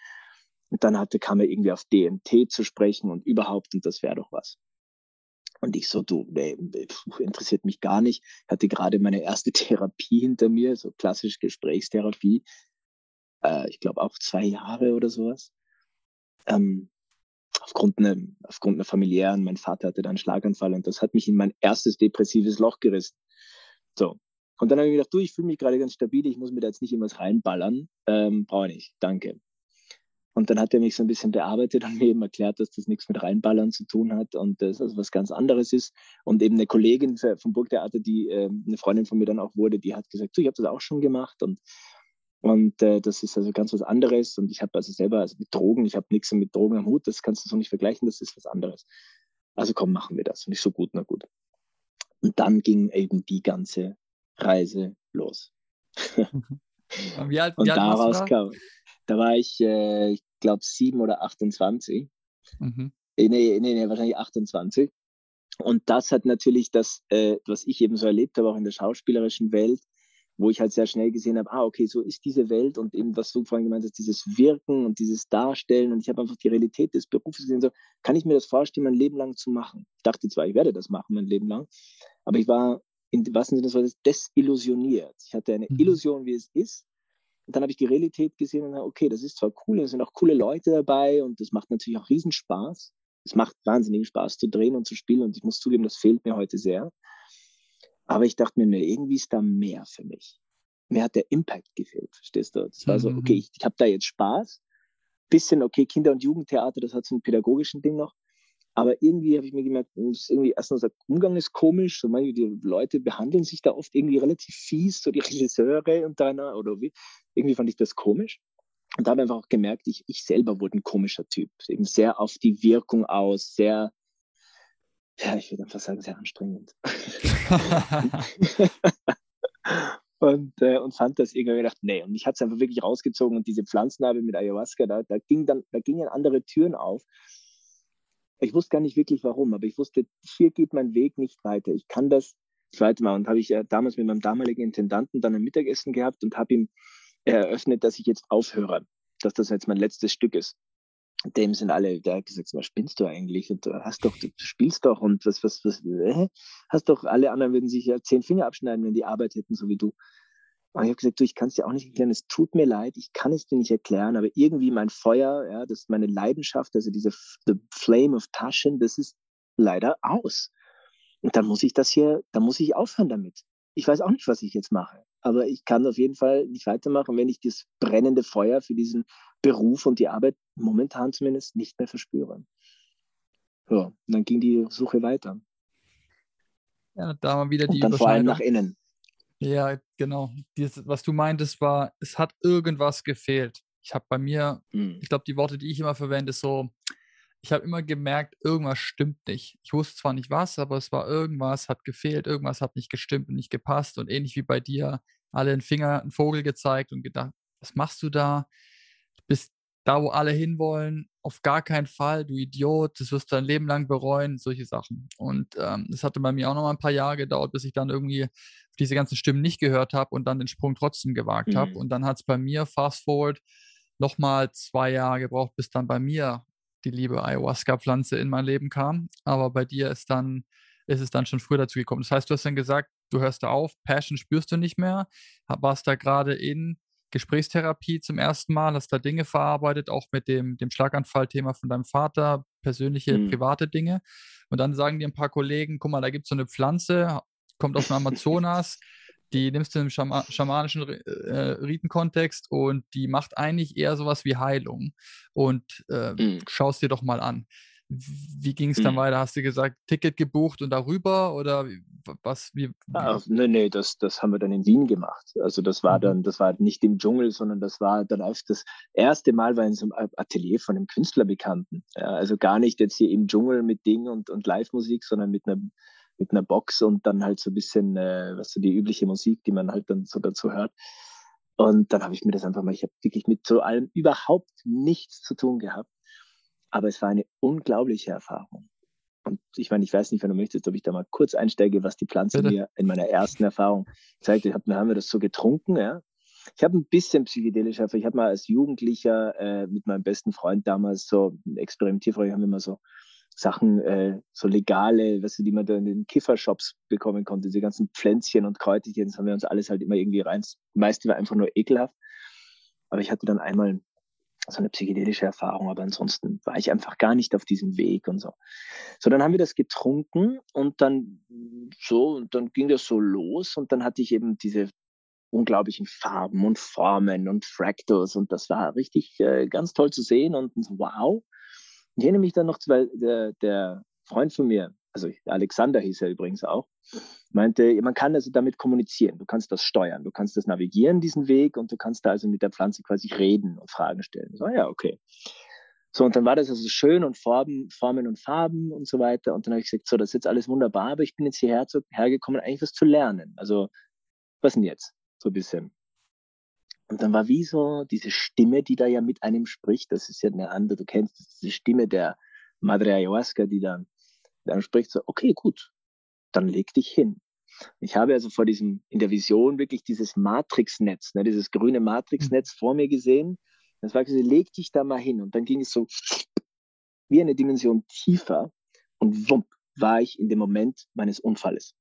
Und dann hatte, kam er irgendwie auf DMT zu sprechen und überhaupt, und das wäre doch was. Und ich so, du, nee, interessiert mich gar nicht. Ich hatte gerade meine erste *laughs* Therapie hinter mir, so klassisch Gesprächstherapie. Äh, ich glaube auch zwei Jahre oder sowas. Ähm, aufgrund, einer, aufgrund einer familiären, mein Vater hatte dann einen Schlaganfall und das hat mich in mein erstes depressives Loch gerissen. So, und dann habe ich gedacht, du, ich fühle mich gerade ganz stabil, ich muss mir da jetzt nicht irgendwas reinballern. Ähm, Brauche ich nicht, danke. Und dann hat er mich so ein bisschen bearbeitet und *laughs* mir eben erklärt, dass das nichts mit reinballern zu tun hat und das also was ganz anderes ist. Und eben eine Kollegin vom Burgtheater, die äh, eine Freundin von mir dann auch wurde, die hat gesagt, du, ich habe das auch schon gemacht und und äh, das ist also ganz was anderes. Und ich habe also selber also mit Drogen, ich habe nichts mit Drogen am Hut, das kannst du so nicht vergleichen, das ist was anderes. Also komm, machen wir das. Und ich so gut, na gut. Und dann ging eben die ganze Reise los. *laughs* wie alt, und wie alt daraus da? kam, da war ich, äh, ich glaube, sieben oder 28. Mhm. Äh, nee, nee, nee, wahrscheinlich 28. Und das hat natürlich das, äh, was ich eben so erlebt habe, auch in der schauspielerischen Welt, wo ich halt sehr schnell gesehen habe, ah, okay, so ist diese Welt und eben, was du vorhin gemeint hast, dieses Wirken und dieses Darstellen und ich habe einfach die Realität des Berufes gesehen, so, kann ich mir das vorstellen, mein Leben lang zu machen? Ich dachte zwar, ich werde das machen, mein Leben lang, aber ich war in wahrsten Sinne des Wortes desillusioniert. Ich hatte eine mhm. Illusion, wie es ist. Und dann habe ich die Realität gesehen und okay, das ist zwar cool, es sind auch coole Leute dabei und das macht natürlich auch Riesenspaß. Es macht wahnsinnig Spaß zu drehen und zu spielen und ich muss zugeben, das fehlt mir heute sehr. Aber ich dachte mir, nee, irgendwie ist da mehr für mich. Mir hat der Impact gefehlt, verstehst du? Das war so, okay, mhm. ich, ich habe da jetzt Spaß. Bisschen, okay, Kinder- und Jugendtheater, das hat so einen pädagogischen Ding noch. Aber irgendwie habe ich mir gemerkt, irgendwie erstens der Umgang ist komisch. So manche die Leute behandeln sich da oft irgendwie relativ fies, so die Regisseure und deiner oder wie. Irgendwie fand ich das komisch. Und da habe ich einfach auch gemerkt, ich, ich selber wurde ein komischer Typ. Eben sehr auf die Wirkung aus, sehr, ja, ich würde einfach sagen, sehr anstrengend. *laughs* und, äh, und fand das irgendwie gedacht, nee, und ich hatte es einfach wirklich rausgezogen und diese Pflanznarbe mit Ayahuasca, da, da ging dann, da gingen andere Türen auf. Ich wusste gar nicht wirklich warum, aber ich wusste, hier geht mein Weg nicht weiter. Ich kann das nicht weitermachen. Und habe ich ja damals mit meinem damaligen Intendanten dann ein Mittagessen gehabt und habe ihm eröffnet, dass ich jetzt aufhöre, dass das jetzt mein letztes Stück ist. Dem sind alle, der hat gesagt, was spinnst du eigentlich? Und du hast doch, du spielst doch und was, was, was, äh? hast doch, alle anderen würden sich ja zehn Finger abschneiden, wenn die Arbeit hätten, so wie du. Und ich habe gesagt, du, ich kann es dir auch nicht erklären, es tut mir leid, ich kann es dir nicht erklären, aber irgendwie mein Feuer, ja, das ist meine Leidenschaft, also diese the Flame of Taschen, das ist leider aus. Und dann muss ich das hier, dann muss ich aufhören damit. Ich weiß auch nicht, was ich jetzt mache aber ich kann auf jeden Fall nicht weitermachen, wenn ich das brennende Feuer für diesen Beruf und die Arbeit momentan zumindest nicht mehr verspüre. Ja, und dann ging die Suche weiter. Ja, da mal wieder die und dann vor allem nach innen. Ja, genau. Dieses, was du meintest, war, es hat irgendwas gefehlt. Ich habe bei mir, hm. ich glaube, die Worte, die ich immer verwende, ist so, ich habe immer gemerkt, irgendwas stimmt nicht. Ich wusste zwar nicht was, aber es war irgendwas, hat gefehlt, irgendwas hat nicht gestimmt und nicht gepasst. Und ähnlich wie bei dir, alle einen Finger, einen Vogel gezeigt und gedacht, was machst du da? Du bist da, wo alle hinwollen, auf gar keinen Fall, du Idiot, das wirst du dein Leben lang bereuen, solche Sachen. Und ähm, es hatte bei mir auch noch mal ein paar Jahre gedauert, bis ich dann irgendwie diese ganzen Stimmen nicht gehört habe und dann den Sprung trotzdem gewagt mhm. habe. Und dann hat es bei mir, fast forward, nochmal zwei Jahre gebraucht, bis dann bei mir die liebe Ayahuasca-Pflanze in mein Leben kam. Aber bei dir ist dann, ist es dann schon früher dazu gekommen. Das heißt, du hast dann gesagt, du hörst da auf, Passion spürst du nicht mehr, warst da gerade in Gesprächstherapie zum ersten Mal, hast da Dinge verarbeitet, auch mit dem, dem Schlaganfallthema von deinem Vater, persönliche, mhm. private Dinge. Und dann sagen dir ein paar Kollegen, guck mal, da gibt es so eine Pflanze, kommt aus dem Amazonas, die nimmst du im Schama schamanischen äh, Ritenkontext und die macht eigentlich eher sowas wie Heilung. Und äh, mhm. schaust dir doch mal an. Wie ging es dann mhm. weiter? Hast du gesagt, Ticket gebucht und darüber oder was? Wie, wie? Ah, nee, nee, das, das haben wir dann in Wien gemacht. Also das war mhm. dann, das war nicht im Dschungel, sondern das war dann auch das erste Mal war in so einem Atelier von einem Künstlerbekannten. Ja, also gar nicht jetzt hier im Dschungel mit Ding und, und Live-Musik, sondern mit einem mit einer Box und dann halt so ein bisschen, äh, was so die übliche Musik, die man halt dann so dazu hört. Und dann habe ich mir das einfach mal, ich habe wirklich mit so allem überhaupt nichts zu tun gehabt. Aber es war eine unglaubliche Erfahrung. Und ich meine, ich weiß nicht, wenn du möchtest, ob ich da mal kurz einsteige, was die Pflanze Bitte? mir in meiner ersten Erfahrung zeigt. Ich hab, haben wir das so getrunken, ja. Ich habe ein bisschen psychedelisch, ich habe mal als Jugendlicher äh, mit meinem besten Freund damals so experimentierfreudig, haben wir immer so Sachen, äh, so legale, weißt du, die man da in den Kiffershops bekommen konnte, diese ganzen Pflänzchen und Kräuterchen, das haben wir uns alles halt immer irgendwie rein. Das meiste war einfach nur ekelhaft. Aber ich hatte dann einmal so eine psychedelische Erfahrung, aber ansonsten war ich einfach gar nicht auf diesem Weg und so. So, dann haben wir das getrunken und dann so, und dann ging das so los und dann hatte ich eben diese unglaublichen Farben und Formen und Fractals und das war richtig äh, ganz toll zu sehen und wow. Ich erinnere mich dann noch, weil der, der Freund von mir, also Alexander hieß er übrigens auch, meinte, man kann also damit kommunizieren, du kannst das steuern, du kannst das navigieren, diesen Weg, und du kannst da also mit der Pflanze quasi reden und Fragen stellen. So, ja, okay. So, und dann war das also schön und Formen, Formen und Farben und so weiter. Und dann habe ich gesagt, so, das ist jetzt alles wunderbar, aber ich bin jetzt hierher zu, hergekommen, eigentlich was zu lernen. Also, was denn jetzt? So ein bisschen. Und dann war wie so diese Stimme, die da ja mit einem spricht. Das ist ja eine andere, du kennst diese Stimme der Madre Ayahuasca, die dann einem spricht, so, okay, gut, dann leg dich hin. Ich habe also vor diesem, in der Vision wirklich dieses Matrixnetz, ne, dieses grüne Matrixnetz mhm. vor mir gesehen. Das war gesagt, leg dich da mal hin. Und dann ging es so wie eine Dimension tiefer und wump, war ich in dem Moment meines Unfalles.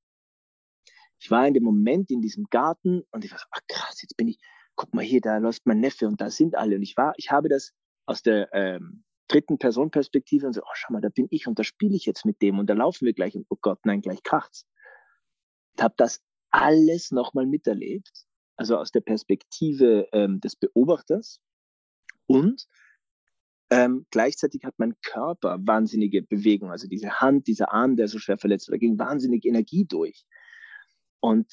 Ich war in dem Moment in diesem Garten und ich war so, ach krass, jetzt bin ich, guck mal hier, da läuft mein Neffe und da sind alle. Und ich war, ich habe das aus der ähm, dritten Person Perspektive und so, oh, schau mal, da bin ich und da spiele ich jetzt mit dem und da laufen wir gleich und oh Gott, nein, gleich kracht's. Ich habe das alles nochmal miterlebt, also aus der Perspektive ähm, des Beobachters und Ähm, gleichzeitig hat mein Körper wahnsinnige Bewegung, also diese Hand, dieser Arm, der so schwer verletzt war, ging wahnsinnig Energie durch. Und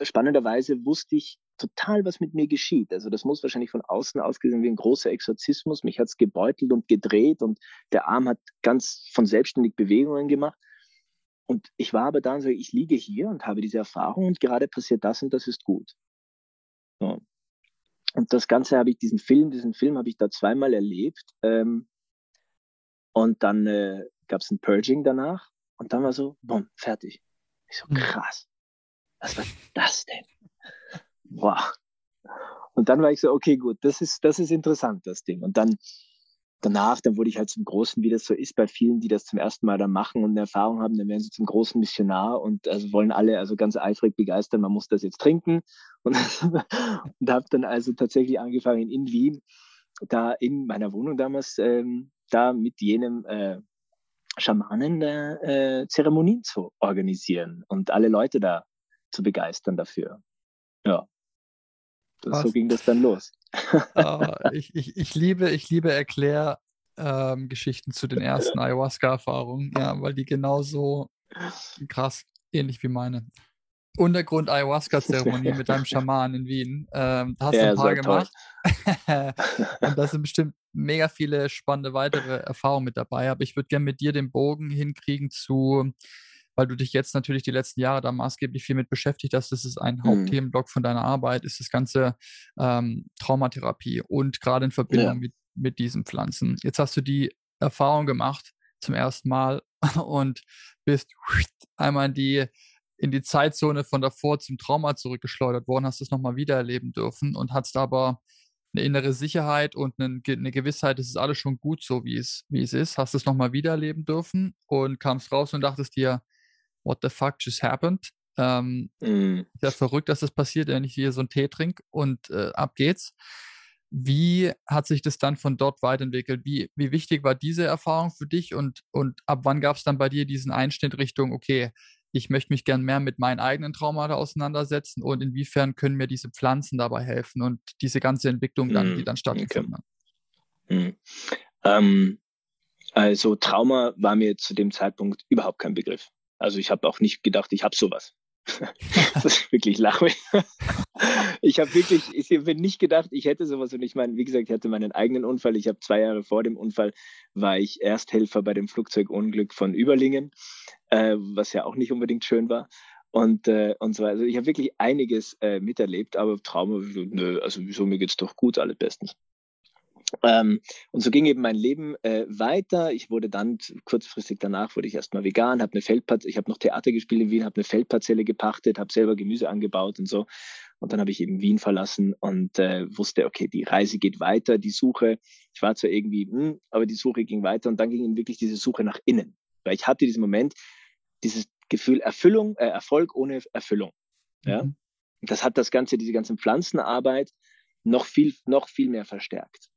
spannenderweise wusste ich total, was mit mir geschieht. Also das muss wahrscheinlich von außen ausgesehen wie ein großer Exorzismus. Mich hat's gebeutelt und gedreht und der Arm hat ganz von selbstständig Bewegungen gemacht. Und ich war aber da und sage, ich liege hier und habe diese Erfahrung und gerade passiert das und das ist gut. So. Und das Ganze habe ich, diesen Film, diesen Film habe ich da zweimal erlebt. Ähm, und dann äh, gab es ein Purging danach und dann war so, bumm, fertig. Ich so, hm. krass. Was war das denn? Wow. Und dann war ich so, okay, gut, das ist, das ist interessant, das Ding. Und dann danach, dann wurde ich halt zum großen, wie das so ist bei vielen, die das zum ersten Mal dann machen und eine Erfahrung haben, dann werden sie zum großen Missionar und also wollen alle also ganz eifrig begeistern, man muss das jetzt trinken. *laughs* Und, und habe dann also tatsächlich angefangen in Wien, da in meiner Wohnung damals, ähm, da mit jenem äh, Schamanen äh, äh, Zeremonien zu organisieren und alle Leute da zu begeistern dafür. Ja. Das, so ging das dann los. *laughs* uh, ich, ich, ich, liebe, ich liebe Erklärgeschichten ähm, zu den ersten Ayahuasca-Erfahrungen, ja, weil die genauso krass ähnlich wie meine. Untergrund Ayahuasca-Zeremonie mit deinem Schaman in Wien. Ähm, da hast ja, du ein paar gemacht. *laughs* und da sind bestimmt mega viele spannende weitere Erfahrungen mit dabei. Aber ich würde gerne mit dir den Bogen hinkriegen zu weil du dich jetzt natürlich die letzten Jahre da maßgeblich viel mit beschäftigt hast. Das ist ein mhm. Hauptthemenblock von deiner Arbeit, ist das ganze ähm, Traumatherapie und gerade in Verbindung ja. mit, mit diesen Pflanzen. Jetzt hast du die Erfahrung gemacht zum ersten Mal *laughs* und bist *sniffs* einmal in die in die Zeitzone von davor zum Trauma zurückgeschleudert worden, hast es nochmal wieder erleben dürfen und hast aber eine innere Sicherheit und eine, eine Gewissheit, es ist alles schon gut so, wie es, wie es ist, hast es nochmal wieder erleben dürfen und kamst raus und dachtest dir, what the fuck just happened? Ähm, mm. Ja, verrückt, dass das passiert, wenn ich hier so einen Tee trinke und äh, ab geht's. Wie hat sich das dann von dort weiterentwickelt? Wie, wie wichtig war diese Erfahrung für dich und, und ab wann gab es dann bei dir diesen Einschnitt Richtung, okay, ich möchte mich gern mehr mit meinen eigenen Traumata auseinandersetzen und inwiefern können mir diese Pflanzen dabei helfen und diese ganze Entwicklung dann, mm. die dann stattgefunden okay. hat? Mm. Ähm, also Trauma war mir zu dem Zeitpunkt überhaupt kein Begriff. Also ich habe auch nicht gedacht, ich habe sowas. *laughs* *laughs* das ist wirklich lachig. ich habe wirklich, ich habe nicht gedacht, ich hätte sowas. Und ich meine, wie gesagt, ich hatte meinen eigenen Unfall. Ich habe zwei Jahre vor dem Unfall war ich Ersthelfer bei dem Flugzeugunglück von Überlingen, äh, was ja auch nicht unbedingt schön war. Und, äh, und so weiter. Also ich habe wirklich einiges äh, miterlebt, aber Trauma, nö, also wieso, mir geht's doch gut, alles bestens. Ähm, und so ging eben mein Leben äh, weiter. Ich wurde dann kurzfristig danach wurde ich erstmal vegan, habe eine Feldparzelle, ich habe noch Theater gespielt in Wien, habe eine Feldparzelle gepachtet, habe selber Gemüse angebaut und so. Und dann habe ich eben Wien verlassen und äh, wusste, okay, die Reise geht weiter, die Suche. Ich war zwar irgendwie, hm, aber die Suche ging weiter und dann ging eben wirklich diese Suche nach innen, weil ich hatte diesen Moment, dieses Gefühl Erfüllung, äh, Erfolg ohne Erfüllung. Ja, mhm. das hat das ganze, diese ganze Pflanzenarbeit noch viel, noch viel mehr verstärkt.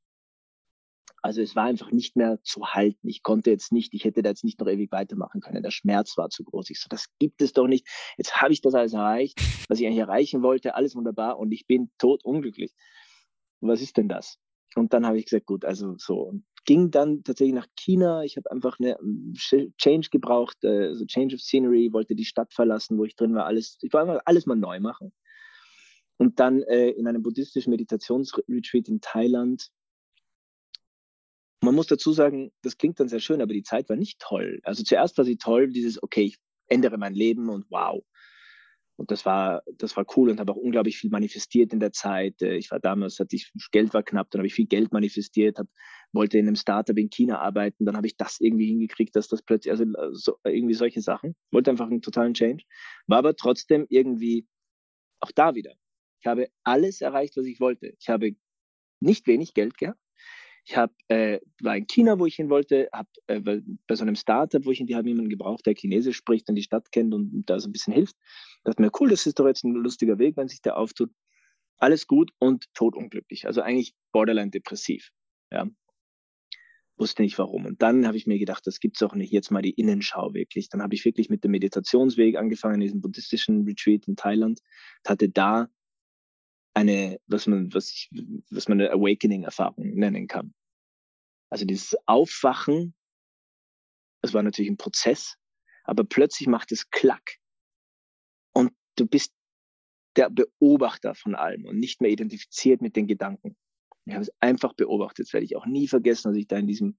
Also es war einfach nicht mehr zu halten. Ich konnte jetzt nicht, ich hätte da jetzt nicht noch ewig weitermachen können. Der Schmerz war zu groß. Ich so, das gibt es doch nicht. Jetzt habe ich das alles erreicht, was ich eigentlich erreichen wollte. Alles wunderbar und ich bin tot unglücklich. Was ist denn das? Und dann habe ich gesagt, gut, also so. Und ging dann tatsächlich nach China. Ich habe einfach eine ähm, Change gebraucht, äh, so Change of Scenery, wollte die Stadt verlassen, wo ich drin war. Alles, ich wollte einfach alles mal neu machen. Und dann äh, in einem buddhistischen Meditationsretreat in Thailand man muss dazu sagen, das klingt dann sehr schön, aber die Zeit war nicht toll. Also zuerst war sie toll, dieses, okay, ich ändere mein Leben und wow. Und das war, das war cool und habe auch unglaublich viel manifestiert in der Zeit. Äh, ich war damals, hatte ich, Geld war knapp, dann habe ich viel Geld manifestiert, hab, wollte in einem Startup in China arbeiten, dann habe ich das irgendwie hingekriegt, dass das plötzlich, also so, irgendwie solche Sachen. Wollte einfach einen totalen Change. War aber trotzdem irgendwie auch da wieder. Ich habe alles erreicht, was ich wollte. Ich habe nicht wenig Geld gehabt. Ich hab, äh, war in China, wo ich hin wollte, habe äh, bei so einem Startup, wo ich hin, die haben jemanden gebraucht, der Chinesisch spricht und die Stadt kennt und da so ein bisschen hilft. Ich dachte mir, cool, das ist doch jetzt ein lustiger Weg, wenn sich der auftut. Alles gut und totunglücklich. Also eigentlich borderline depressiv. Ja. Wusste nicht warum. Und dann habe ich mir gedacht, das gibt's auch nicht. Jetzt mal die Innenschau wirklich. Dann habe ich wirklich mit dem Meditationsweg angefangen, in diesem buddhistischen Retreat in Thailand. Hatte da eine, was man, was ich, was man eine Awakening-Erfahrung nennen kann. Also dieses Aufwachen, das war natürlich ein Prozess, aber plötzlich macht es Klack. Und du bist der Beobachter von allem und nicht mehr identifiziert mit den Gedanken. Ich habe es einfach beobachtet. Das werde ich auch nie vergessen, als ich da in diesem,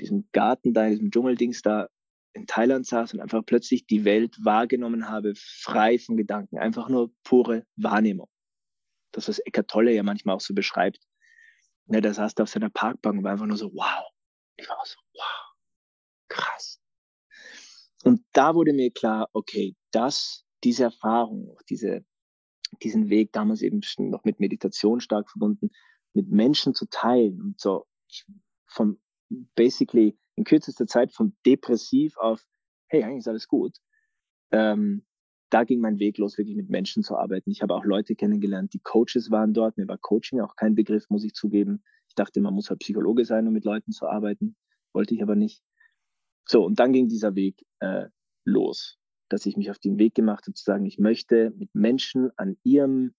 diesem Garten, da in diesem Dschungeldings da in Thailand saß und einfach plötzlich die Welt wahrgenommen habe, frei von Gedanken. Einfach nur pure Wahrnehmung. Das, was Eckart Tolle ja manchmal auch so beschreibt. Ne, da saß da auf seiner Parkbank und war einfach nur so, wow. Ich war auch so, wow. Krass. Und da wurde mir klar, okay, das, diese Erfahrung, diese, diesen Weg damals eben noch mit Meditation stark verbunden, mit Menschen zu teilen und so von basically in kürzester Zeit von depressiv auf, hey, eigentlich ist alles gut. Ähm, da ging mein Weg los, wirklich mit Menschen zu arbeiten. Ich habe auch Leute kennengelernt, die Coaches waren dort. Mir war Coaching auch kein Begriff, muss ich zugeben. Ich dachte, man muss halt Psychologe sein, um mit Leuten zu arbeiten. Wollte ich aber nicht. So, und dann ging dieser Weg äh, los, dass ich mich auf den Weg gemacht habe, zu sagen, ich möchte mit Menschen an ihrem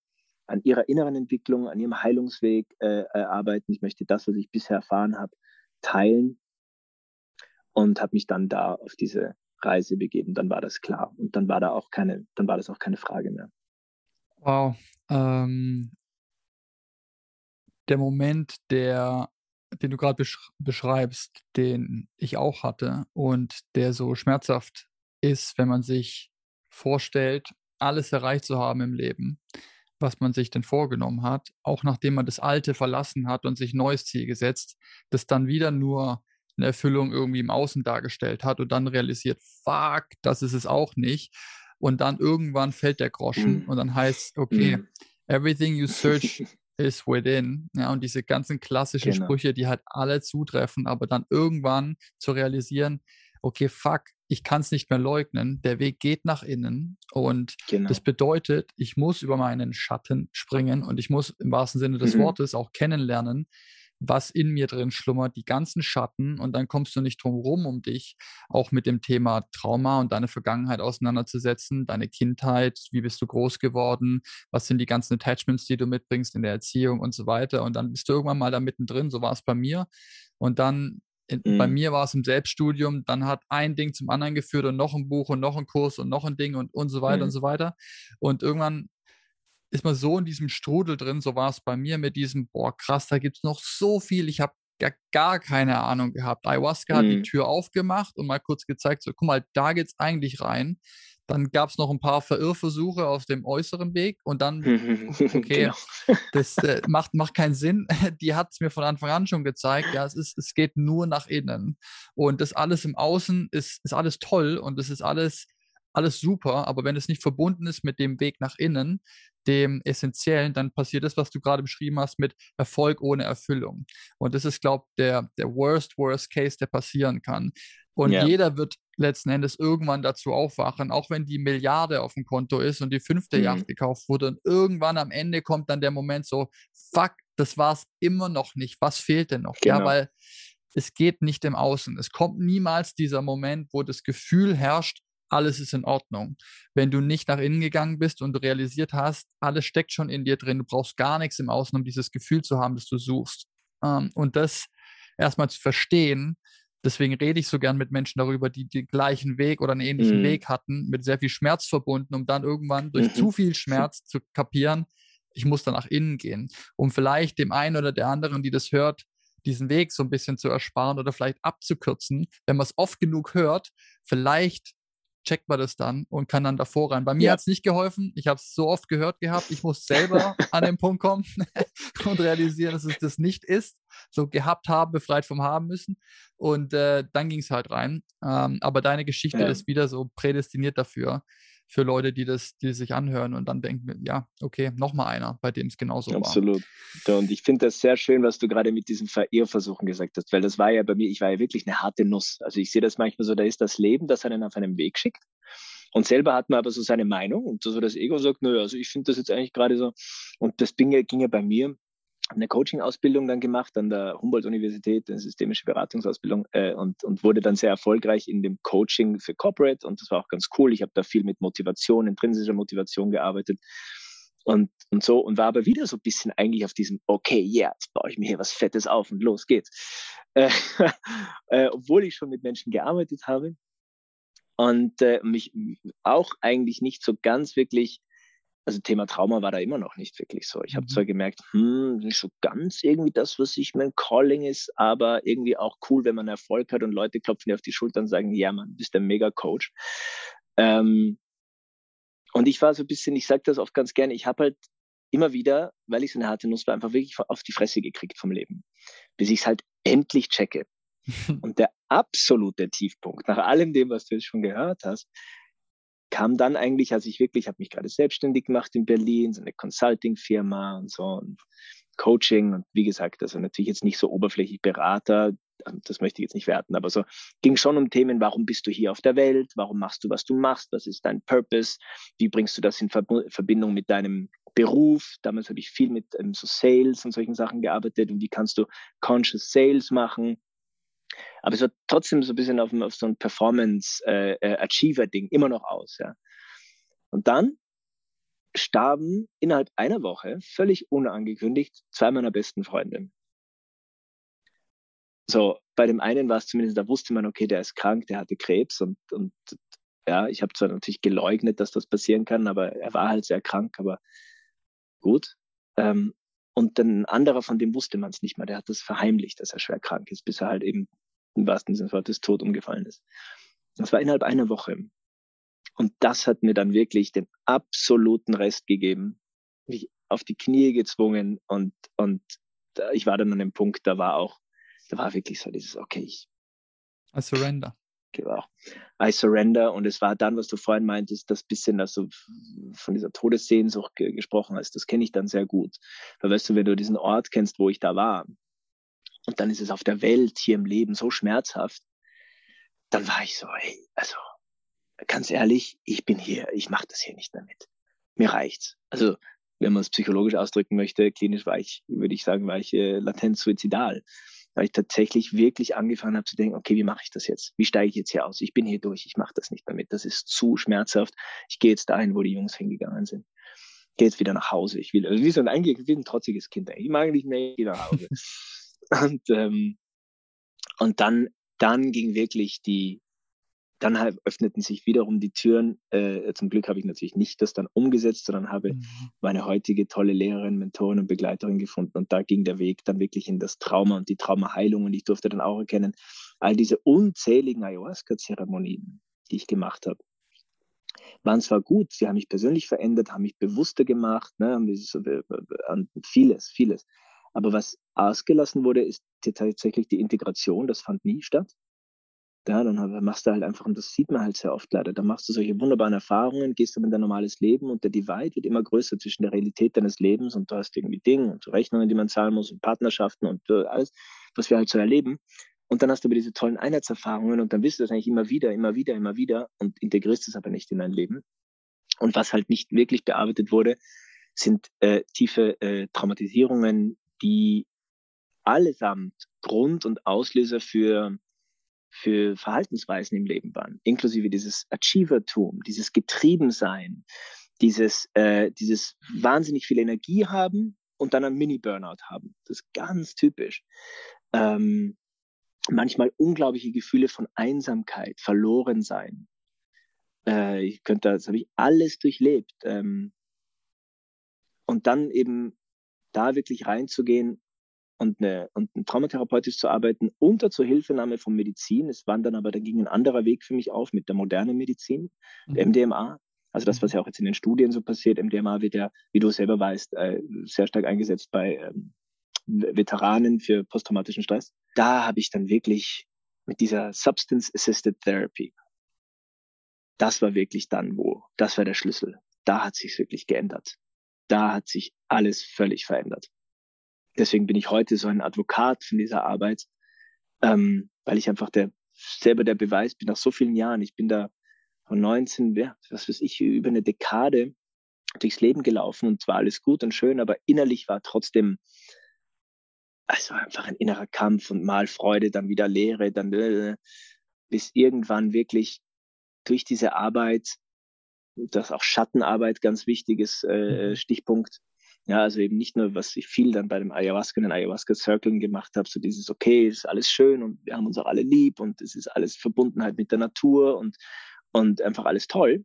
an ihrer inneren Entwicklung, an ihrem Heilungsweg äh, äh, arbeiten. Ich möchte das, was ich bisher erfahren habe, teilen und habe mich dann da auf diese Reise begeben. Dann war das klar und dann war da auch keine, dann war das auch keine Frage mehr. Wow. Ähm, der Moment, der, den du gerade besch beschreibst, den ich auch hatte und der so schmerzhaft ist, wenn man sich vorstellt, alles erreicht zu haben im Leben was man sich denn vorgenommen hat, auch nachdem man das Alte verlassen hat und sich ein neues Ziel gesetzt, das dann wieder nur eine Erfüllung irgendwie im Außen dargestellt hat und dann realisiert, fuck, das ist es auch nicht. Und dann irgendwann fällt der Groschen mm. und dann heißt, okay, mm. everything you search *laughs* is within. Ja, und diese ganzen klassischen genau. Sprüche, die halt alle zutreffen, aber dann irgendwann zu realisieren, okay, fuck, ich kann es nicht mehr leugnen, der Weg geht nach innen und genau. das bedeutet, ich muss über meinen Schatten springen und ich muss im wahrsten Sinne des mhm. Wortes auch kennenlernen, was in mir drin schlummert, die ganzen Schatten und dann kommst du nicht drum rum, um dich auch mit dem Thema Trauma und deine Vergangenheit auseinanderzusetzen, deine Kindheit, wie bist du groß geworden, was sind die ganzen Attachments, die du mitbringst in der Erziehung und so weiter und dann bist du irgendwann mal da mittendrin, so war es bei mir und dann in, mhm. Bei mir war es im Selbststudium, dann hat ein Ding zum anderen geführt und noch ein Buch und noch ein Kurs und noch ein Ding und, und so weiter mhm. und so weiter. Und irgendwann ist man so in diesem Strudel drin, so war es bei mir mit diesem, boah, krass, da gibt es noch so viel, ich habe gar, gar keine Ahnung gehabt. Ayahuasca mhm. hat die mhm. Tür aufgemacht und mal kurz gezeigt, so, guck mal, da geht es eigentlich rein. Dann gab es noch ein paar Verirrversuche auf dem äußeren Weg und dann, *laughs* okay, genau. das äh, macht, macht keinen Sinn. *laughs* Die hat es mir von Anfang an schon gezeigt. Ja, es, ist, es geht nur nach innen. Und das alles im Außen ist, ist alles toll und es ist alles, alles super. Aber wenn es nicht verbunden ist mit dem Weg nach innen, dem Essentiellen, dann passiert das, was du gerade beschrieben hast, mit Erfolg ohne Erfüllung. Und das ist, glaube ich, der, der worst, worst Case, der passieren kann. Und yeah. jeder wird letzten Endes irgendwann dazu aufwachen, auch wenn die Milliarde auf dem Konto ist und die fünfte mhm. Yacht gekauft wurde. Und irgendwann am Ende kommt dann der Moment so, fuck, das war es immer noch nicht. Was fehlt denn noch? Genau. Ja, weil es geht nicht im Außen. Es kommt niemals dieser Moment, wo das Gefühl herrscht, alles ist in Ordnung. Wenn du nicht nach innen gegangen bist und du realisiert hast, alles steckt schon in dir drin, du brauchst gar nichts im Außen, um dieses Gefühl zu haben, das du suchst. Ähm, und das erstmal zu verstehen, deswegen rede ich so gern mit Menschen darüber, die den gleichen Weg oder einen ähnlichen mhm. Weg hatten, mit sehr viel Schmerz verbunden, um dann irgendwann durch mhm. zu viel Schmerz zu kapieren, ich muss da nach innen gehen, um vielleicht dem einen oder der anderen, die das hört, diesen Weg so ein bisschen zu ersparen oder vielleicht abzukürzen. Wenn man es oft genug hört, vielleicht checkt man das dann und kann dann davor rein. Bei mir ja. hat es nicht geholfen. Ich habe es so oft gehört gehabt. Ich muss selber *laughs* an den Punkt kommen *laughs* und realisieren, dass es das nicht ist. So gehabt haben, befreit vom Haben müssen. Und äh, dann ging es halt rein. Ähm, aber deine Geschichte ja. ist wieder so prädestiniert dafür, für Leute, die das, die sich anhören und dann denken, ja, okay, nochmal einer, bei dem es genauso Absolut. war. Absolut. Und ich finde das sehr schön, was du gerade mit diesen Verirrversuchen gesagt hast, weil das war ja bei mir, ich war ja wirklich eine harte Nuss. Also ich sehe das manchmal so, da ist das Leben, das einen auf einen Weg schickt. Und selber hat man aber so seine Meinung und so das Ego sagt, naja, also ich finde das jetzt eigentlich gerade so. Und das ging ja, ging ja bei mir eine Coaching-Ausbildung dann gemacht an der Humboldt-Universität, eine systemische Beratungsausbildung äh, und, und wurde dann sehr erfolgreich in dem Coaching für Corporate und das war auch ganz cool. Ich habe da viel mit Motivation, intrinsischer Motivation gearbeitet und, und so und war aber wieder so ein bisschen eigentlich auf diesem, okay, yeah, jetzt baue ich mir hier was Fettes auf und los geht's. Äh, *laughs* äh, obwohl ich schon mit Menschen gearbeitet habe und äh, mich auch eigentlich nicht so ganz wirklich, also Thema Trauma war da immer noch nicht wirklich so. Ich habe mhm. zwar gemerkt, hm, nicht so ganz irgendwie das, was ich mein Calling ist, aber irgendwie auch cool, wenn man Erfolg hat und Leute klopfen dir auf die Schulter und sagen, ja, man, bist ein Mega-Coach. Ähm, und ich war so ein bisschen, ich sage das oft ganz gerne, ich habe halt immer wieder, weil ich so eine harte Nuss war, einfach wirklich auf die Fresse gekriegt vom Leben. Bis ich es halt endlich checke. *laughs* und der absolute Tiefpunkt, nach allem dem, was du jetzt schon gehört hast, kam dann eigentlich, als ich wirklich, habe mich gerade selbstständig gemacht in Berlin, so eine Consulting-Firma und so und Coaching und wie gesagt, also natürlich jetzt nicht so oberflächlich Berater, das möchte ich jetzt nicht werten, aber so ging schon um Themen, warum bist du hier auf der Welt, warum machst du, was du machst, was ist dein Purpose, wie bringst du das in Verbindung mit deinem Beruf. Damals habe ich viel mit ähm, so Sales und solchen Sachen gearbeitet und wie kannst du Conscious Sales machen. Aber es war trotzdem so ein bisschen auf, auf so ein Performance-Achiever-Ding äh, äh immer noch aus. Ja. Und dann starben innerhalb einer Woche, völlig unangekündigt, zwei meiner besten Freunde. So, bei dem einen war es zumindest, da wusste man, okay, der ist krank, der hatte Krebs und, und ja, ich habe zwar natürlich geleugnet, dass das passieren kann, aber er war halt sehr krank, aber gut. Ähm, und ein anderer, von dem wusste man es nicht mehr, der hat das verheimlicht, dass er schwer krank ist, bis er halt eben im wahrsten Sinne des Wortes tot umgefallen ist. Das war innerhalb einer Woche. Und das hat mir dann wirklich den absoluten Rest gegeben, mich auf die Knie gezwungen und, und ich war dann an dem Punkt, da war auch da war wirklich so dieses, okay, ich. I surrender. Genau. I surrender. Und es war dann, was du vorhin meintest, das bisschen, dass du von dieser Todessehnsucht ge gesprochen hast, das kenne ich dann sehr gut. Weil weißt du, wenn du diesen Ort kennst, wo ich da war, und dann ist es auf der Welt, hier im Leben so schmerzhaft, dann war ich so, hey, also ganz ehrlich, ich bin hier, ich mache das hier nicht damit. Mir reicht's. Also wenn man es psychologisch ausdrücken möchte, klinisch war ich, würde ich sagen, war ich äh, latent suizidal weil ich tatsächlich wirklich angefangen habe zu denken, okay, wie mache ich das jetzt? Wie steige ich jetzt hier aus? Ich bin hier durch, ich mache das nicht mehr mit. Das ist zu schmerzhaft. Ich gehe jetzt dahin, wo die Jungs hingegangen sind. Ich gehe jetzt wieder nach Hause. Ich will, also wie so ein, eigentlich wie ein trotziges Kind. Ich mag nicht mehr, ich gehe nach Hause. *laughs* und, ähm, und dann, dann ging wirklich die, dann halt öffneten sich wiederum die Türen. Äh, zum Glück habe ich natürlich nicht das dann umgesetzt, sondern habe mhm. meine heutige tolle Lehrerin, Mentorin und Begleiterin gefunden. Und da ging der Weg dann wirklich in das Trauma und die Traumaheilung. Und ich durfte dann auch erkennen, all diese unzähligen Ayahuasca-Zeremonien, die ich gemacht habe, waren zwar gut, sie haben mich persönlich verändert, haben mich bewusster gemacht, ne, haben so, vieles, vieles. Aber was ausgelassen wurde, ist tatsächlich die Integration, das fand nie statt. Ja, dann machst du halt einfach, und das sieht man halt sehr oft leider, dann machst du solche wunderbaren Erfahrungen, gehst dann in dein normales Leben und der Divide wird immer größer zwischen der Realität deines Lebens und du hast irgendwie Dinge und Rechnungen, die man zahlen muss und Partnerschaften und äh, alles, was wir halt so erleben. Und dann hast du aber diese tollen Einheitserfahrungen und dann wirst du das eigentlich immer wieder, immer wieder, immer wieder und integrierst es aber nicht in dein Leben. Und was halt nicht wirklich bearbeitet wurde, sind äh, tiefe äh, Traumatisierungen, die allesamt Grund und Auslöser für für Verhaltensweisen im Leben waren, inklusive dieses Achievertum, dieses Getriebensein, dieses, äh, dieses wahnsinnig viel Energie haben und dann einen Mini-Burnout haben. Das ist ganz typisch. Ähm, manchmal unglaubliche Gefühle von Einsamkeit, Verlorensein. Äh, ich könnte, das habe ich alles durchlebt. Ähm, und dann eben da wirklich reinzugehen und, eine, und traumatherapeutisch zu arbeiten unter Zuhilfenahme von Medizin. Es war dann aber, da ging ein anderer Weg für mich auf mit der modernen Medizin, mhm. der MDMA. Also das, was mhm. ja auch jetzt in den Studien so passiert, MDMA wird ja, wie du selber weißt, äh, sehr stark eingesetzt bei ähm, Veteranen für posttraumatischen Stress. Da habe ich dann wirklich mit dieser Substance Assisted Therapy, das war wirklich dann wo, das war der Schlüssel. Da hat sich wirklich geändert. Da hat sich alles völlig verändert deswegen bin ich heute so ein Advokat von dieser Arbeit, ähm, weil ich einfach der selber der Beweis bin nach so vielen Jahren. Ich bin da von 19, ja, was weiß ich, über eine Dekade durchs Leben gelaufen und zwar alles gut und schön, aber innerlich war trotzdem also einfach ein innerer Kampf und mal Freude, dann wieder Leere, dann äh, bis irgendwann wirklich durch diese Arbeit das auch Schattenarbeit ganz wichtiges äh, mhm. Stichpunkt. Ja, also eben nicht nur, was ich viel dann bei dem Ayahuasca den Ayahuasca-Circlen gemacht habe, so dieses, okay, ist alles schön und wir haben uns auch alle lieb und es ist alles Verbundenheit mit der Natur und, und einfach alles toll.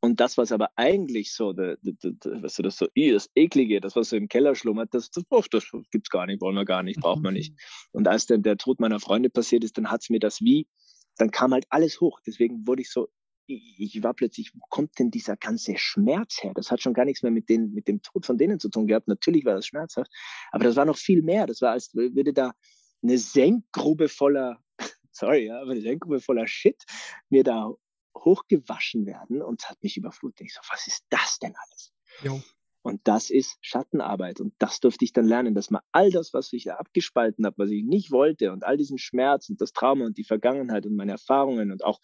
Und das, was aber eigentlich so, de, de, de, was so das so, das Eklige, das, was so im Keller schlummert, das, das, oh, das gibt's gar nicht, wollen wir gar nicht, braucht man nicht. *laughs* Und als dann der Tod meiner Freunde passiert ist, dann hat's mir das wie, dann kam halt alles hoch. Deswegen wurde ich so, ich war plötzlich, wo kommt denn dieser ganze Schmerz her? Das hat schon gar nichts mehr mit, den, mit dem Tod von denen zu tun gehabt. Natürlich war das schmerzhaft, aber das war noch viel mehr. Das war, als würde da eine Senkgrube voller, *laughs* sorry, ja, aber eine Senkgrube voller Shit mir da hochgewaschen werden und hat mich überflutet. Ich so, was ist das denn alles? Jo. Und das ist Schattenarbeit. Und das durfte ich dann lernen, dass man all das, was ich da abgespalten habe, was ich nicht wollte und all diesen Schmerz und das Trauma und die Vergangenheit und meine Erfahrungen und auch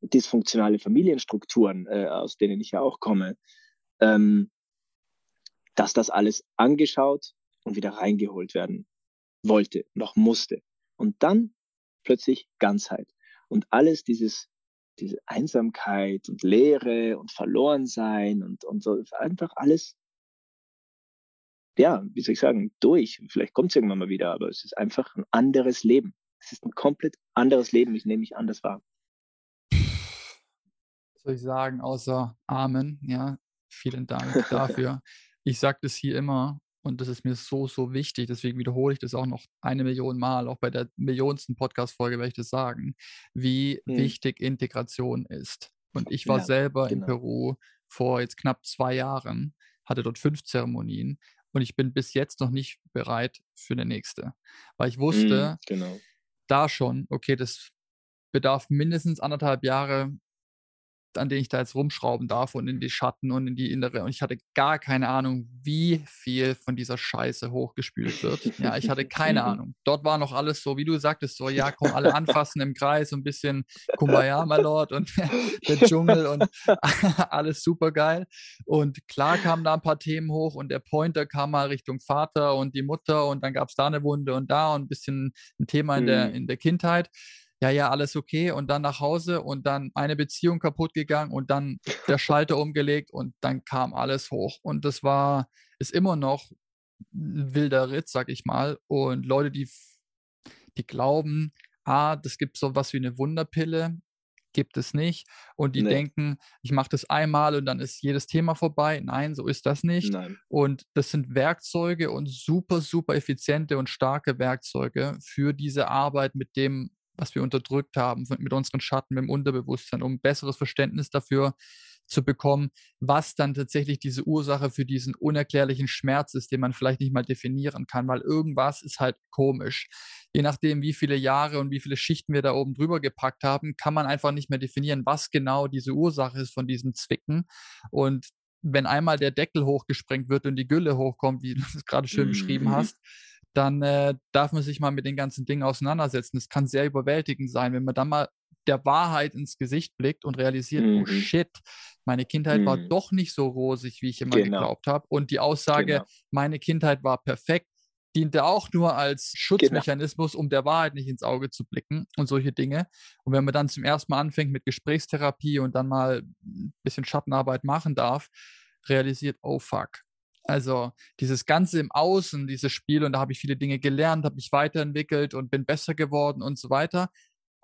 dysfunktionale Familienstrukturen, äh, aus denen ich ja auch komme, ähm, dass das alles angeschaut und wieder reingeholt werden wollte, noch musste. Und dann plötzlich Ganzheit. Und alles dieses diese Einsamkeit und Leere und Verlorensein und, und so, einfach alles, ja, wie soll ich sagen, durch. Vielleicht kommt es irgendwann mal wieder, aber es ist einfach ein anderes Leben. Es ist ein komplett anderes Leben. Ich nehme mich anders wahr. Soll ich sagen, außer Amen, ja, vielen Dank dafür. *laughs* ich sage das hier immer, und das ist mir so, so wichtig. Deswegen wiederhole ich das auch noch eine Million Mal. Auch bei der millionsten Podcast-Folge werde ich das sagen, wie hm. wichtig Integration ist. Und ich war ja, selber genau. in Peru vor jetzt knapp zwei Jahren, hatte dort fünf Zeremonien und ich bin bis jetzt noch nicht bereit für eine nächste. Weil ich wusste hm, genau. da schon, okay, das bedarf mindestens anderthalb Jahre an denen ich da jetzt rumschrauben darf und in die Schatten und in die innere. Und ich hatte gar keine Ahnung, wie viel von dieser Scheiße hochgespült wird. Ja, ich hatte keine *laughs* Ahnung. Dort war noch alles so, wie du sagtest, so, ja, komm, alle anfassen im Kreis, so ein bisschen Kumbaya, my Lord, und *laughs* der Dschungel und *laughs* alles super geil. Und klar kamen da ein paar Themen hoch und der Pointer kam mal Richtung Vater und die Mutter und dann gab es da eine Wunde und da und ein bisschen ein Thema in der, mhm. in der Kindheit ja, ja, alles okay und dann nach Hause und dann eine Beziehung kaputt gegangen und dann der *laughs* Schalter umgelegt und dann kam alles hoch. Und das war, ist immer noch ein wilder Ritt, sag ich mal. Und Leute, die, die glauben, ah, das gibt so was wie eine Wunderpille, gibt es nicht. Und die nee. denken, ich mache das einmal und dann ist jedes Thema vorbei. Nein, so ist das nicht. Nein. Und das sind Werkzeuge und super, super effiziente und starke Werkzeuge für diese Arbeit mit dem, was wir unterdrückt haben mit unseren Schatten, mit dem Unterbewusstsein, um ein besseres Verständnis dafür zu bekommen, was dann tatsächlich diese Ursache für diesen unerklärlichen Schmerz ist, den man vielleicht nicht mal definieren kann, weil irgendwas ist halt komisch. Je nachdem, wie viele Jahre und wie viele Schichten wir da oben drüber gepackt haben, kann man einfach nicht mehr definieren, was genau diese Ursache ist von diesen Zwicken. Und wenn einmal der Deckel hochgesprengt wird und die Gülle hochkommt, wie du es gerade schön beschrieben mhm. hast, dann äh, darf man sich mal mit den ganzen Dingen auseinandersetzen. Es kann sehr überwältigend sein, wenn man dann mal der Wahrheit ins Gesicht blickt und realisiert, oh mhm. oh shit, meine Kindheit mhm. war doch nicht so rosig, wie ich immer genau. geglaubt habe. Und die Aussage, genau. meine Kindheit war perfekt, diente auch nur als genau. Schutzmechanismus, genau. um der Wahrheit nicht ins Auge zu blicken und solche Dinge. Und wenn man dann zum ersten Mal anfängt mit Gesprächstherapie und dann mal ein bisschen Schattenarbeit machen darf, realisiert, oh fuck, also dieses Ganze im Außen, dieses Spiel, und da habe ich viele Dinge gelernt, habe mich weiterentwickelt und bin besser geworden und so weiter.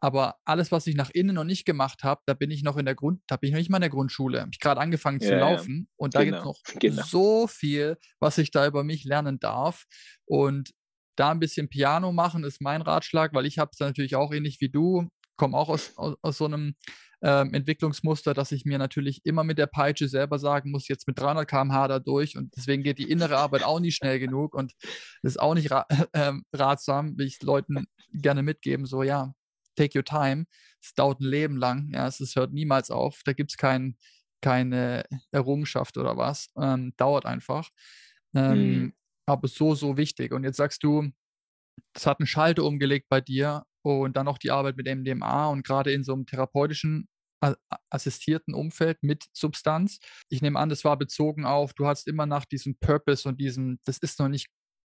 Aber alles, was ich nach innen noch nicht gemacht habe, da bin ich noch in der Grund, da bin ich noch nicht mal in der Grundschule. Habe ich gerade angefangen ja, zu laufen ja. und da genau. gibt es noch genau. so viel, was ich da über mich lernen darf. Und da ein bisschen Piano machen ist mein Ratschlag, weil ich habe es natürlich auch ähnlich wie du, komme auch aus, aus, aus so einem ähm, Entwicklungsmuster, dass ich mir natürlich immer mit der Peitsche selber sagen muss, jetzt mit 300 km/h da durch und deswegen geht die innere Arbeit auch nicht schnell genug und das ist auch nicht ra *laughs* äh, ratsam, will ich Leuten gerne mitgeben, so ja, take your time, es dauert ein Leben lang, ja, es, es hört niemals auf, da gibt es kein, keine Errungenschaft oder was, ähm, dauert einfach. Ähm, mhm. Aber so, so wichtig. Und jetzt sagst du, das hat einen Schalter umgelegt bei dir und dann noch die Arbeit mit MDMA und gerade in so einem therapeutischen assistierten Umfeld mit Substanz. Ich nehme an, das war bezogen auf, du hast immer nach diesem Purpose und diesem, das ist noch nicht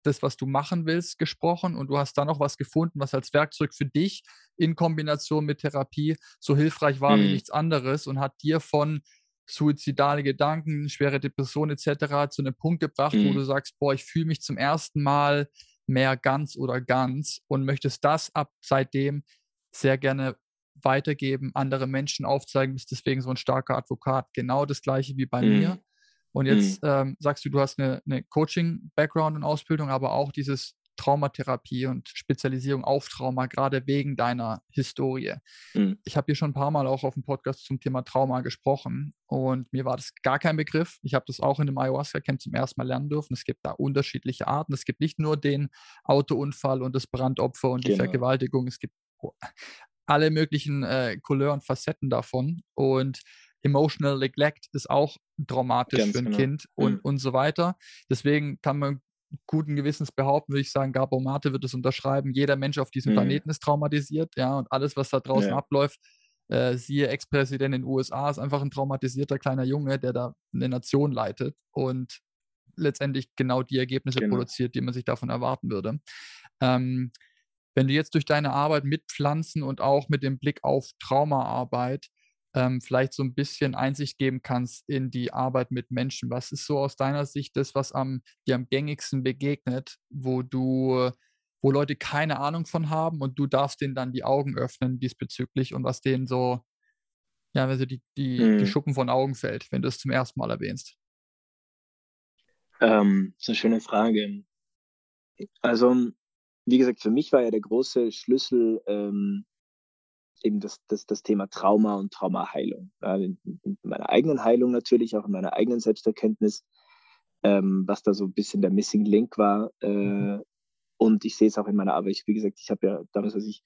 das, was du machen willst, gesprochen und du hast da noch was gefunden, was als Werkzeug für dich in Kombination mit Therapie so hilfreich war mhm. wie nichts anderes und hat dir von suizidale Gedanken, schwere Depression etc. zu einem Punkt gebracht, mhm. wo du sagst, boah, ich fühle mich zum ersten Mal mehr ganz oder ganz und möchtest das ab seitdem sehr gerne weitergeben, andere Menschen aufzeigen, bist deswegen so ein starker Advokat. Genau das gleiche wie bei mhm. mir. Und jetzt mhm. ähm, sagst du, du hast eine, eine Coaching-Background und Ausbildung, aber auch dieses Traumatherapie und Spezialisierung auf Trauma, gerade wegen deiner Historie. Mhm. Ich habe hier schon ein paar Mal auch auf dem Podcast zum Thema Trauma gesprochen und mir war das gar kein Begriff. Ich habe das auch in dem Ayahuasca-Camp zum ersten Mal lernen dürfen. Es gibt da unterschiedliche Arten. Es gibt nicht nur den Autounfall und das Brandopfer und die genau. Vergewaltigung. Es gibt alle möglichen äh, Couleur und Facetten davon. Und Emotional Neglect ist auch traumatisch Ganz für ein genau. Kind und, mhm. und so weiter. Deswegen kann man guten Gewissens behaupten, würde ich sagen, Gabo Mate wird es unterschreiben, jeder Mensch auf diesem mhm. Planeten ist traumatisiert, ja, und alles, was da draußen ja. abläuft, äh, siehe Ex-Präsident in den USA, ist einfach ein traumatisierter kleiner Junge, der da eine Nation leitet und letztendlich genau die Ergebnisse genau. produziert, die man sich davon erwarten würde. Ähm, wenn du jetzt durch deine Arbeit mit Pflanzen und auch mit dem Blick auf Traumaarbeit ähm, vielleicht so ein bisschen Einsicht geben kannst in die Arbeit mit Menschen. Was ist so aus deiner Sicht das, was am, dir am gängigsten begegnet, wo du, wo Leute keine Ahnung von haben und du darfst denen dann die Augen öffnen diesbezüglich und was denen so, ja, also die, die, hm. die Schuppen von Augen fällt, wenn du es zum ersten Mal erwähnst? Ähm, das ist eine schöne Frage. Also, wie gesagt, für mich war ja der große Schlüssel ähm, eben das, das, das Thema Trauma und Traumaheilung. Ja, in, in, meiner eigenen Heilung natürlich, auch in meiner eigenen Selbsterkenntnis, ähm, was da so ein bisschen der Missing Link war. Äh, mhm. und ich sehe es auch in meiner Arbeit. Wie gesagt, ich habe ja damals, als ich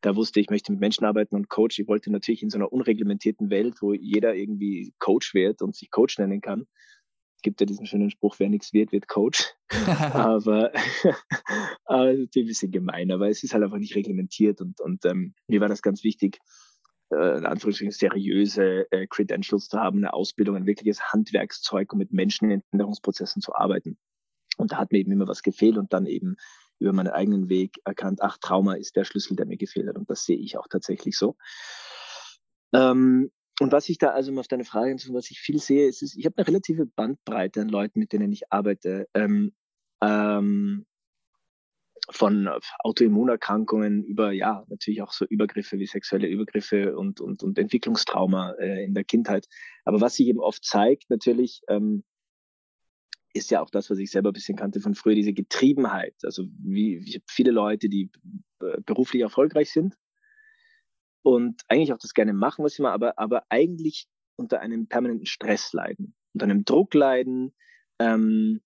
da wusste, ich möchte mit Menschen arbeiten und Coach. Ich wollte natürlich in so einer unreglementierten Welt, wo jeder irgendwie Coach wird und sich Coach nennen kann, gibt ja diesen schönen Spruch, wer nichts wird, wird Coach. *laughs* aber, *laughs* aber das ist ein bisschen gemein, aber es ist halt einfach nicht reglementiert und, und ähm, mir war das ganz wichtig, äh, in Anführungsstrichen seriöse äh, Credentials zu haben, eine Ausbildung, ein wirkliches Handwerkszeug, um mit Menschen in Änderungsprozessen zu arbeiten. Und da hat mir eben immer was gefehlt und dann eben über meinen eigenen Weg erkannt, ach, Trauma ist der Schlüssel, der mir gefehlt hat. Und das sehe ich auch tatsächlich so. Ähm, und was ich da, also um auf deine Frage zu was ich viel sehe, ist, ist ich habe eine relative Bandbreite an Leuten, mit denen ich arbeite. Ähm, ähm, von Autoimmunerkrankungen über, ja, natürlich auch so Übergriffe wie sexuelle Übergriffe und, und, und Entwicklungstrauma äh, in der Kindheit. Aber was sich eben oft zeigt, natürlich, ähm, ist ja auch das, was ich selber ein bisschen kannte von früher, diese Getriebenheit. Also wie, wie viele Leute, die äh, beruflich erfolgreich sind, und eigentlich auch das gerne machen, was sie machen, aber, aber eigentlich unter einem permanenten Stress leiden, unter einem Druck leiden ähm,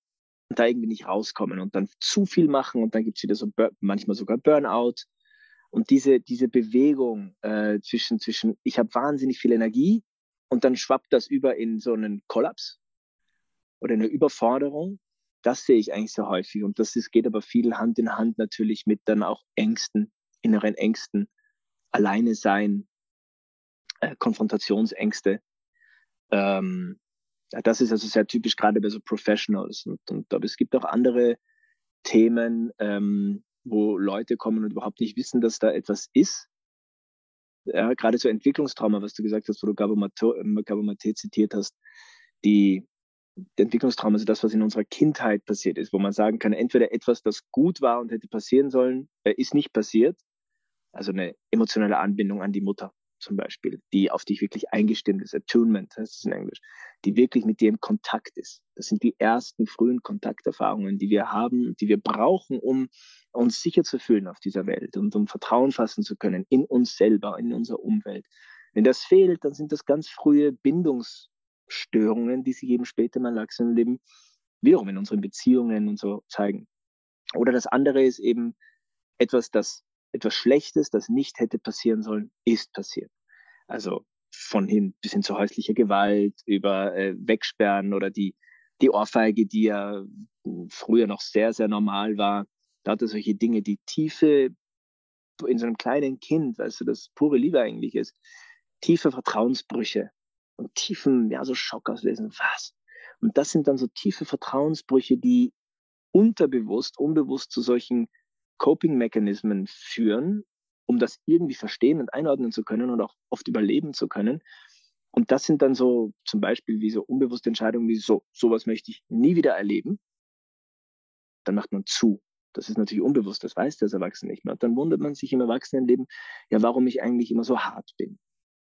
und da irgendwie nicht rauskommen und dann zu viel machen und dann gibt's wieder so manchmal sogar Burnout. Und diese, diese Bewegung äh, zwischen, zwischen, ich habe wahnsinnig viel Energie und dann schwappt das über in so einen Kollaps oder eine Überforderung. Das sehe ich eigentlich sehr häufig. Und das ist, geht aber viel Hand in Hand natürlich mit dann auch Ängsten, inneren Ängsten, alleine sein, äh, Konfrontationsängste. Ähm, das ist also sehr typisch gerade bei so Professionals. Und, und aber es gibt auch andere Themen, ähm, wo Leute kommen und überhaupt nicht wissen, dass da etwas ist. Ja, gerade so Entwicklungstrauma, was du gesagt hast, wo du Gabo Mate zitiert hast, die, die Entwicklungstrauma, also das, was in unserer Kindheit passiert ist, wo man sagen kann, entweder etwas, das gut war und hätte passieren sollen, äh, ist nicht passiert, also eine emotionale Anbindung an die Mutter zum Beispiel, die auf dich wirklich eingestimmt ist, Attunement heißt es in Englisch, die wirklich mit dir im Kontakt ist. Das sind die ersten frühen Kontakterfahrungen, die wir haben, die wir brauchen, um uns sicher zu fühlen auf dieser Welt und um Vertrauen fassen zu können in uns selber, in unserer Umwelt. Wenn das fehlt, dann sind das ganz frühe Bindungsstörungen, die sich eben später im Erwachsenenleben wiederum in unseren Beziehungen und so zeigen. Oder das andere ist eben etwas, das etwas Schlechtes, das nicht hätte passieren sollen, ist passiert. Also von hin bis hin zu häuslicher Gewalt, über äh, Wegsperren oder die, die Ohrfeige, die ja früher noch sehr, sehr normal war. Da hatte solche Dinge, die tiefe, in so einem kleinen Kind, weißt du, das pure Liebe eigentlich ist, tiefe Vertrauensbrüche und tiefen, ja, so Schock auslesen. Was? Und das sind dann so tiefe Vertrauensbrüche, die unterbewusst, unbewusst zu solchen Coping-Mechanismen führen, um das irgendwie verstehen und einordnen zu können und auch oft überleben zu können. Und das sind dann so zum Beispiel wie so unbewusste Entscheidungen wie so, sowas möchte ich nie wieder erleben. Dann macht man zu. Das ist natürlich unbewusst, das weiß das Erwachsene nicht mehr. Und dann wundert man sich im Erwachsenenleben, ja, warum ich eigentlich immer so hart bin.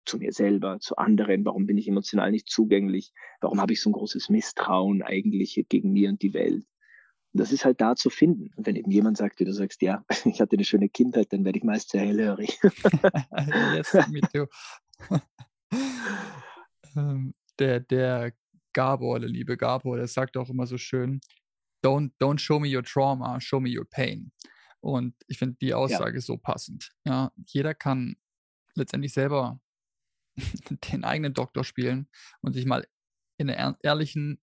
Zu mir selber, zu anderen, warum bin ich emotional nicht zugänglich, warum habe ich so ein großes Misstrauen eigentlich gegen mir und die Welt. Das ist halt da zu finden. Und wenn eben jemand sagt, wie du sagst, ja, *laughs* ich hatte eine schöne Kindheit, dann werde ich meist sehr hellhörig. *laughs* yes, me too. *laughs* Ähm, der, der Gabor, der liebe Gabor, der sagt auch immer so schön, don't, don't show me your trauma, show me your pain. Und ich finde die Aussage ja. so passend. Ja, jeder kann letztendlich selber den eigenen Doktor spielen und sich mal in einer ehrlichen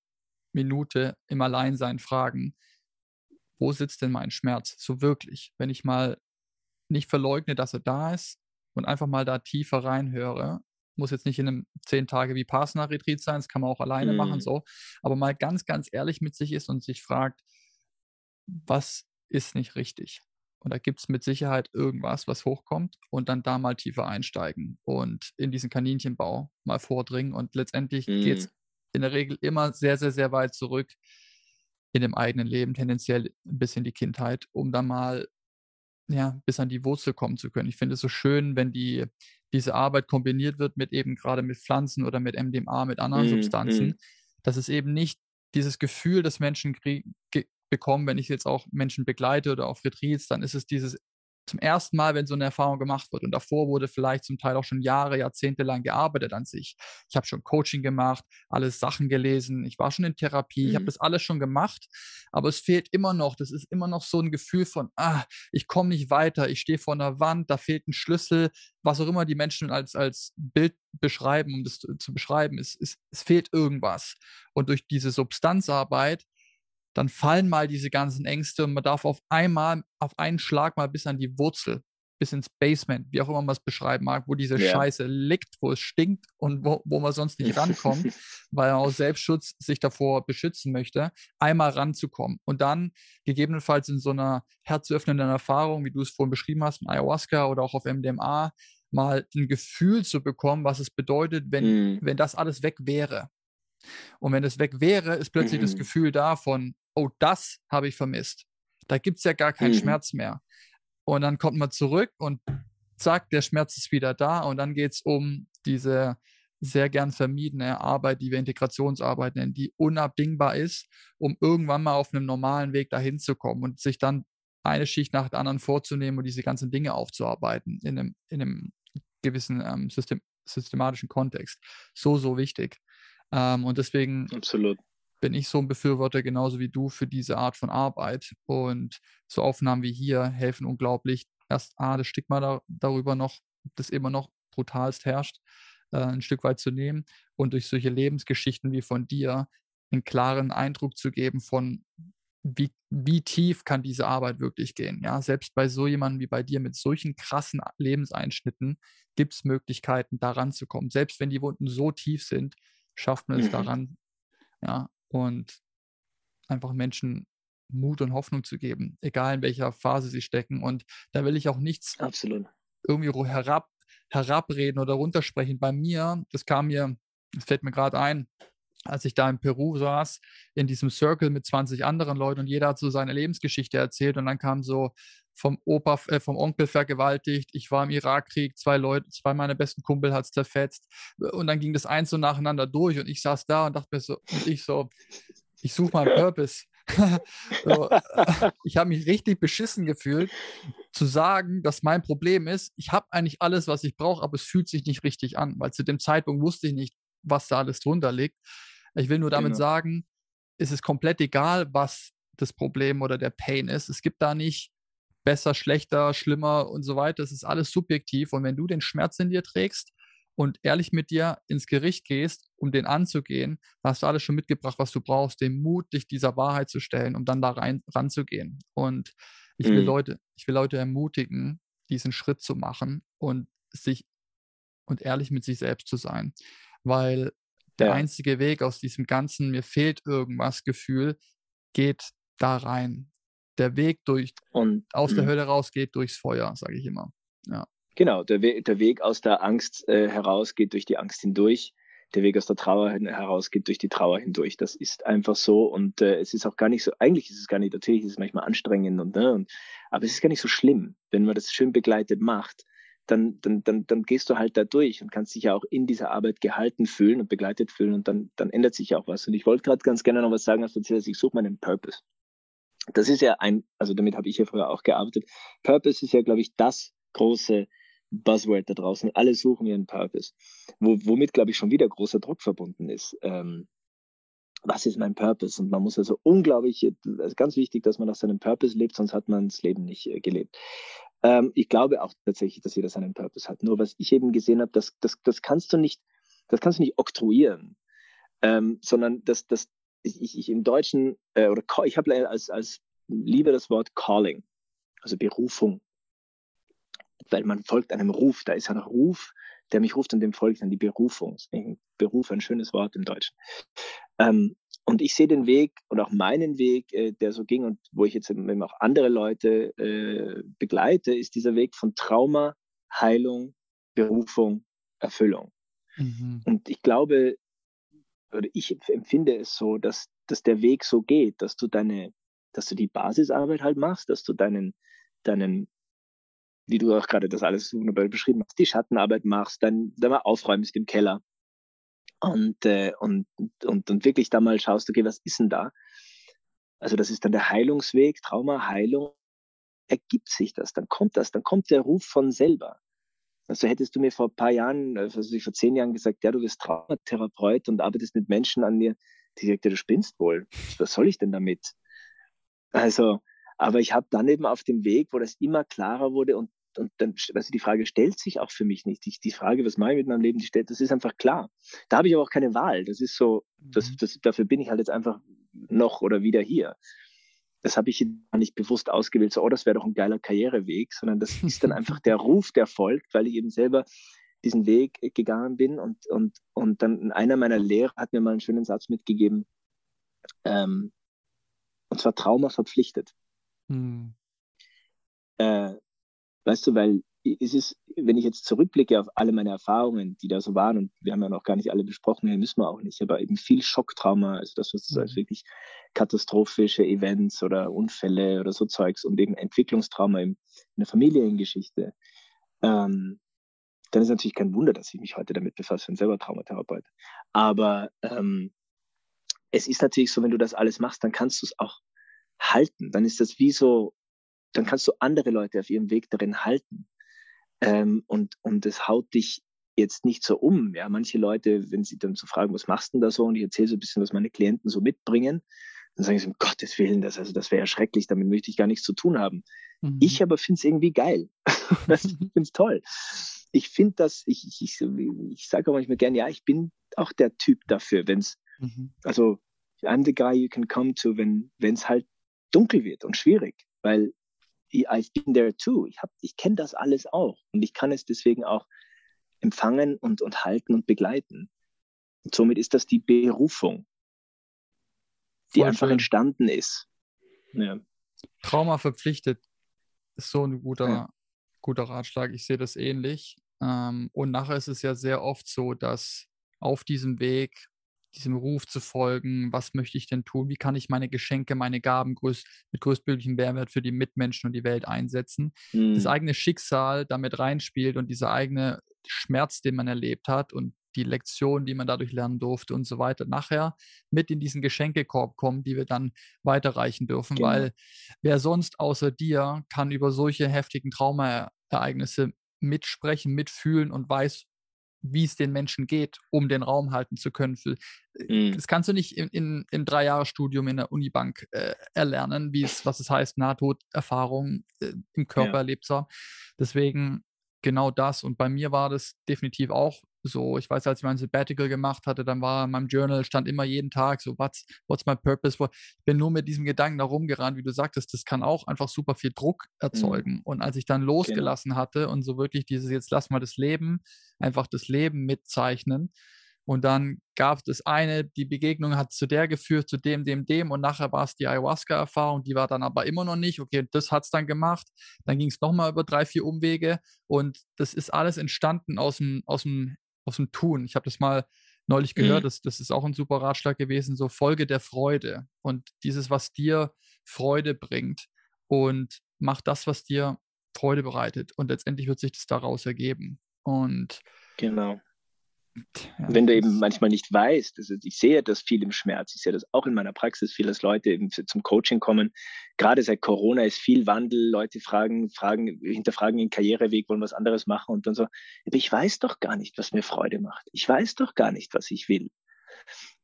Minute im Alleinsein fragen, wo sitzt denn mein Schmerz so wirklich? Wenn ich mal nicht verleugne, dass er da ist und einfach mal da tiefer reinhöre, muss jetzt nicht in einem zehn Tage wie Parsner-Retreat sein, das kann man auch alleine mm. machen, mhm. so, aber mal ganz, ganz ehrlich mit sich ist und sich fragt, was ist nicht richtig? Und da gibt es mit Sicherheit irgendwas, was hochkommt und dann da mal tiefer einsteigen und in diesen Kaninchenbau mal vordringen. Und letztendlich mm. geht es in der Regel immer sehr, sehr, sehr weit zurück in dem eigenen Leben, tendenziell bis in die Kindheit, um dann mal ja, bis an die Wurzel kommen zu können. Ich finde es so schön, wenn die, diese Arbeit kombiniert wird mit eben gerade mit Pflanzen oder mit MDMA, mit anderen mm, Substanzen, mm. dass es eben nicht dieses Gefühl, das Menschen bekommen, wenn ich jetzt auch Menschen begleite oder auf Retreats, dann ist es dieses zum ersten Mal, wenn so eine Erfahrung gemacht wird. Und davor wurde vielleicht zum Teil auch schon Jahre, Jahrzehnte lang gearbeitet an sich. Ich habe schon Coaching gemacht, alles Sachen gelesen, ich war schon in Therapie, mhm. ich habe das alles schon gemacht, aber es fehlt immer noch, das ist immer noch so ein Gefühl von, ah, ich komme nicht weiter, ich stehe vor einer Wand, da fehlt ein Schlüssel, was auch immer die Menschen als, als Bild beschreiben, um das zu, zu beschreiben, es, es, es fehlt irgendwas. Und durch diese Substanzarbeit dann fallen mal diese ganzen Ängste und man darf auf einmal, auf einen Schlag mal bis an die Wurzel, bis ins Basement, wie auch immer man es beschreiben mag, wo diese yeah. Scheiße liegt, wo es stinkt und wo, wo man sonst nicht *laughs* rankommt, weil man aus Selbstschutz sich davor beschützen möchte, einmal ranzukommen und dann gegebenenfalls in so einer herzöffnenden Erfahrung, wie du es vorhin beschrieben hast, mit Ayahuasca oder auch auf MDMA, mal ein Gefühl zu bekommen, was es bedeutet, wenn, mm. wenn das alles weg wäre. Und wenn es weg wäre, ist plötzlich mhm. das Gefühl da von, oh, das habe ich vermisst. Da gibt es ja gar keinen mhm. Schmerz mehr. Und dann kommt man zurück und zack, der Schmerz ist wieder da. Und dann geht es um diese sehr gern vermiedene Arbeit, die wir Integrationsarbeit nennen, die unabdingbar ist, um irgendwann mal auf einem normalen Weg dahin zu kommen und sich dann eine Schicht nach der anderen vorzunehmen und diese ganzen Dinge aufzuarbeiten in einem, in einem gewissen ähm, System, systematischen Kontext. So, so wichtig. Ähm, und deswegen Absolut. Bin ich so ein Befürworter, genauso wie du, für diese Art von Arbeit. Und so Aufnahmen wie hier helfen unglaublich. Erst A, das Stigma da, darüber noch, das immer noch brutalst herrscht, äh, ein Stück weit zu nehmen und durch solche Lebensgeschichten wie von dir einen klaren Eindruck zu geben von, wie, wie tief kann diese Arbeit wirklich gehen. Ja, selbst bei so jemandem wie bei dir mit solchen krassen Lebenseinschnitten gibt es Möglichkeiten, da ranzukommen. Selbst wenn die Wunden so tief sind, schafft man es mhm. daran, ja, und einfach Menschen Mut und Hoffnung zu geben, egal in welcher Phase sie stecken. Und da will ich auch nichts Absolut. irgendwie herab, herabreden oder runtersprechen. Bei mir, das kam mir, das fällt mir gerade ein, als ich da in Peru saß, in diesem Circle mit 20 anderen Leuten und jeder hat so seine Lebensgeschichte erzählt und dann kam so vom Opa, äh, vom Onkel vergewaltigt, ich war im Irakkrieg, zwei Leute, zwei meiner besten Kumpel hat es zerfetzt und dann ging das eins so nacheinander durch und ich saß da und dachte mir so, und ich so, ich suche meinen Purpose. *laughs* so, *laughs* ich habe mich richtig beschissen gefühlt, zu sagen, dass mein Problem ist, ich habe eigentlich alles, was ich brauche, aber es fühlt sich nicht richtig an, weil zu dem Zeitpunkt wusste ich nicht, was da alles drunter liegt. Ich will nur damit genau. sagen, es ist komplett egal, was das Problem oder der Pain ist. Es gibt da nicht besser, schlechter, schlimmer und so weiter. Es ist alles subjektiv. Und wenn du den Schmerz in dir trägst und ehrlich mit dir ins Gericht gehst, um den anzugehen, hast du alles schon mitgebracht, was du brauchst, den Mut, dich dieser Wahrheit zu stellen, um dann da rein ranzugehen. Und ich will mhm. Leute, ich will Leute ermutigen, diesen Schritt zu machen und sich und ehrlich mit sich selbst zu sein. Weil der ja. einzige Weg aus diesem ganzen, mir fehlt irgendwas Gefühl, geht da rein der Weg durch und aus der mhm. Hölle raus geht durchs Feuer, sage ich immer. Ja. Genau, der, We der Weg aus der Angst äh, heraus geht durch die Angst hindurch. Der Weg aus der Trauer heraus geht durch die Trauer hindurch. Das ist einfach so und äh, es ist auch gar nicht so, eigentlich ist es gar nicht, natürlich ist es manchmal anstrengend und, ne, und aber es ist gar nicht so schlimm, wenn man das schön begleitet macht dann, dann, dann, dann gehst du halt da durch und kannst dich ja auch in dieser Arbeit gehalten fühlen und begleitet fühlen und dann, dann ändert sich ja auch was. Und ich wollte gerade ganz gerne noch was sagen, als du erzählst, ich suche meinen Purpose. Das ist ja ein, also damit habe ich ja früher auch gearbeitet. Purpose ist ja, glaube ich, das große Buzzword da draußen. Alle suchen ihren Purpose. Wo, womit, glaube ich, schon wieder großer Druck verbunden ist. Ähm, was ist mein Purpose? Und man muss also unglaublich, ist ganz wichtig, dass man nach seinem Purpose lebt, sonst hat man das Leben nicht äh, gelebt. Ähm, ich glaube auch tatsächlich, dass jeder seinen Purpose hat. Nur was ich eben gesehen habe, das, das, das kannst du nicht, das kannst du nicht oktroyieren, ähm, sondern das, das, ich, ich im Deutschen, äh, oder ich habe als, als Liebe das Wort Calling, also Berufung. Weil man folgt einem Ruf, da ist ein Ruf, der mich ruft und dem folgt dann die Berufung. Beruf ein schönes Wort im Deutschen. Ähm, und ich sehe den Weg und auch meinen Weg, äh, der so ging und wo ich jetzt eben auch andere Leute äh, begleite, ist dieser Weg von Trauma, Heilung, Berufung, Erfüllung. Mhm. Und ich glaube, oder ich empfinde es so, dass, dass der Weg so geht, dass du deine, dass du die Basisarbeit halt machst, dass du deinen, deinen, wie du auch gerade das alles wunderbar beschrieben hast, die Schattenarbeit machst, dann, dann mal aufräumst im Keller, und, äh, und, und, und wirklich da mal schaust, okay, was ist denn da? Also das ist dann der Heilungsweg, Trauma, Heilung, ergibt sich das, dann kommt das, dann kommt der Ruf von selber. Also hättest du mir vor ein paar Jahren, also vor zehn Jahren gesagt, ja, du bist Traumatherapeut und arbeitest mit Menschen an dir, die sagt, ja, du spinnst wohl. Was soll ich denn damit? Also, aber ich habe dann eben auf dem Weg, wo das immer klarer wurde und und dann, also die Frage stellt sich auch für mich nicht. Die, die Frage, was mache ich mit meinem Leben, die stellt, das ist einfach klar. Da habe ich aber auch keine Wahl. Das ist so, das, mhm. das, dafür bin ich halt jetzt einfach noch oder wieder hier. Das habe ich nicht bewusst ausgewählt, so, oh, das wäre doch ein geiler Karriereweg, sondern das ist dann *laughs* einfach der Ruf, der folgt, weil ich eben selber diesen Weg gegangen bin und, und, und dann einer meiner Lehrer hat mir mal einen schönen Satz mitgegeben, ähm, und zwar Trauma verpflichtet. Hm. Äh, Weißt du, weil es ist, wenn ich jetzt zurückblicke auf alle meine Erfahrungen, die da so waren, und wir haben ja noch gar nicht alle besprochen, müssen wir auch nicht, aber eben viel Schocktrauma, also das, was mhm. als wirklich katastrophische Events oder Unfälle oder so Zeugs und eben Entwicklungstrauma in, in der Familiengeschichte, ähm, dann ist natürlich kein Wunder, dass ich mich heute damit befasse, ich bin selber Traumatherapeut. Aber ähm, es ist natürlich so, wenn du das alles machst, dann kannst du es auch halten. Dann ist das wie so dann kannst du andere Leute auf ihrem Weg darin halten. Ähm, und, und das haut dich jetzt nicht so um. Ja, manche Leute, wenn sie dann so fragen, was machst du denn da so? Und ich erzähle so ein bisschen, was meine Klienten so mitbringen, dann sagen sie, um Gottes Willen, das, also das wäre ja schrecklich, damit möchte ich gar nichts zu tun haben. Mhm. Ich aber finde es irgendwie geil. *laughs* ich *laughs* finde es toll. Ich finde das, ich, ich, ich, ich sage auch manchmal gern, ja, ich bin auch der Typ dafür, wenn es, mhm. also I'm the guy you can come to, wenn es halt dunkel wird und schwierig, weil I've been there too. Ich, hab, ich kenne das alles auch und ich kann es deswegen auch empfangen und, und halten und begleiten. Und somit ist das die Berufung, die Voll einfach schön. entstanden ist. Ja. Trauma verpflichtet ist so ein guter, ja. guter Ratschlag. Ich sehe das ähnlich. Ähm, und nachher ist es ja sehr oft so, dass auf diesem Weg diesem Ruf zu folgen, was möchte ich denn tun, wie kann ich meine Geschenke, meine Gaben größt, mit größtmöglichem Mehrwert für die Mitmenschen und die Welt einsetzen. Mhm. Das eigene Schicksal damit reinspielt und dieser eigene Schmerz, den man erlebt hat und die Lektion, die man dadurch lernen durfte und so weiter, nachher mit in diesen Geschenkekorb kommen, die wir dann weiterreichen dürfen, genau. weil wer sonst außer dir kann über solche heftigen Traumaereignisse mitsprechen, mitfühlen und weiß, wie es den Menschen geht, um den Raum halten zu können. Mhm. Das kannst du nicht in, in, im Dreijahresstudium in der Unibank äh, erlernen, wie es, was es heißt, Nahtoderfahrung äh, im Körper ja. erlebt zu haben. Deswegen genau das. Und bei mir war das definitiv auch so. Ich weiß, als ich mein Sabbatical gemacht hatte, dann war in meinem Journal, stand immer jeden Tag so, what's, what's my purpose? Ich bin nur mit diesem Gedanken da rumgerannt, wie du sagtest, das kann auch einfach super viel Druck mhm. erzeugen. Mhm. Und als ich dann genau. losgelassen genau. hatte und so wirklich dieses, jetzt lass mal das Leben, einfach das Leben mitzeichnen, Und dann gab es das eine, die Begegnung hat zu der geführt, zu dem, dem, dem. Und nachher war es die Ayahuasca-Erfahrung, die war dann aber immer noch nicht. Okay, das hat es dann gemacht. Dann ging es nochmal über drei, vier Umwege. Und das ist alles entstanden aus dem, aus dem, aus dem Tun. Ich habe das mal neulich gehört, mhm. das, das ist auch ein super Ratschlag gewesen, so Folge der Freude. Und dieses, was dir Freude bringt. Und mach das, was dir Freude bereitet. Und letztendlich wird sich das daraus ergeben. Und genau. Wenn du eben manchmal nicht weißt, also ich sehe das viel im Schmerz, ich sehe das auch in meiner Praxis, viele Leute eben zum Coaching kommen. Gerade seit Corona ist viel Wandel, Leute fragen, fragen, hinterfragen den Karriereweg, wollen was anderes machen und dann so, aber ich weiß doch gar nicht, was mir Freude macht. Ich weiß doch gar nicht, was ich will.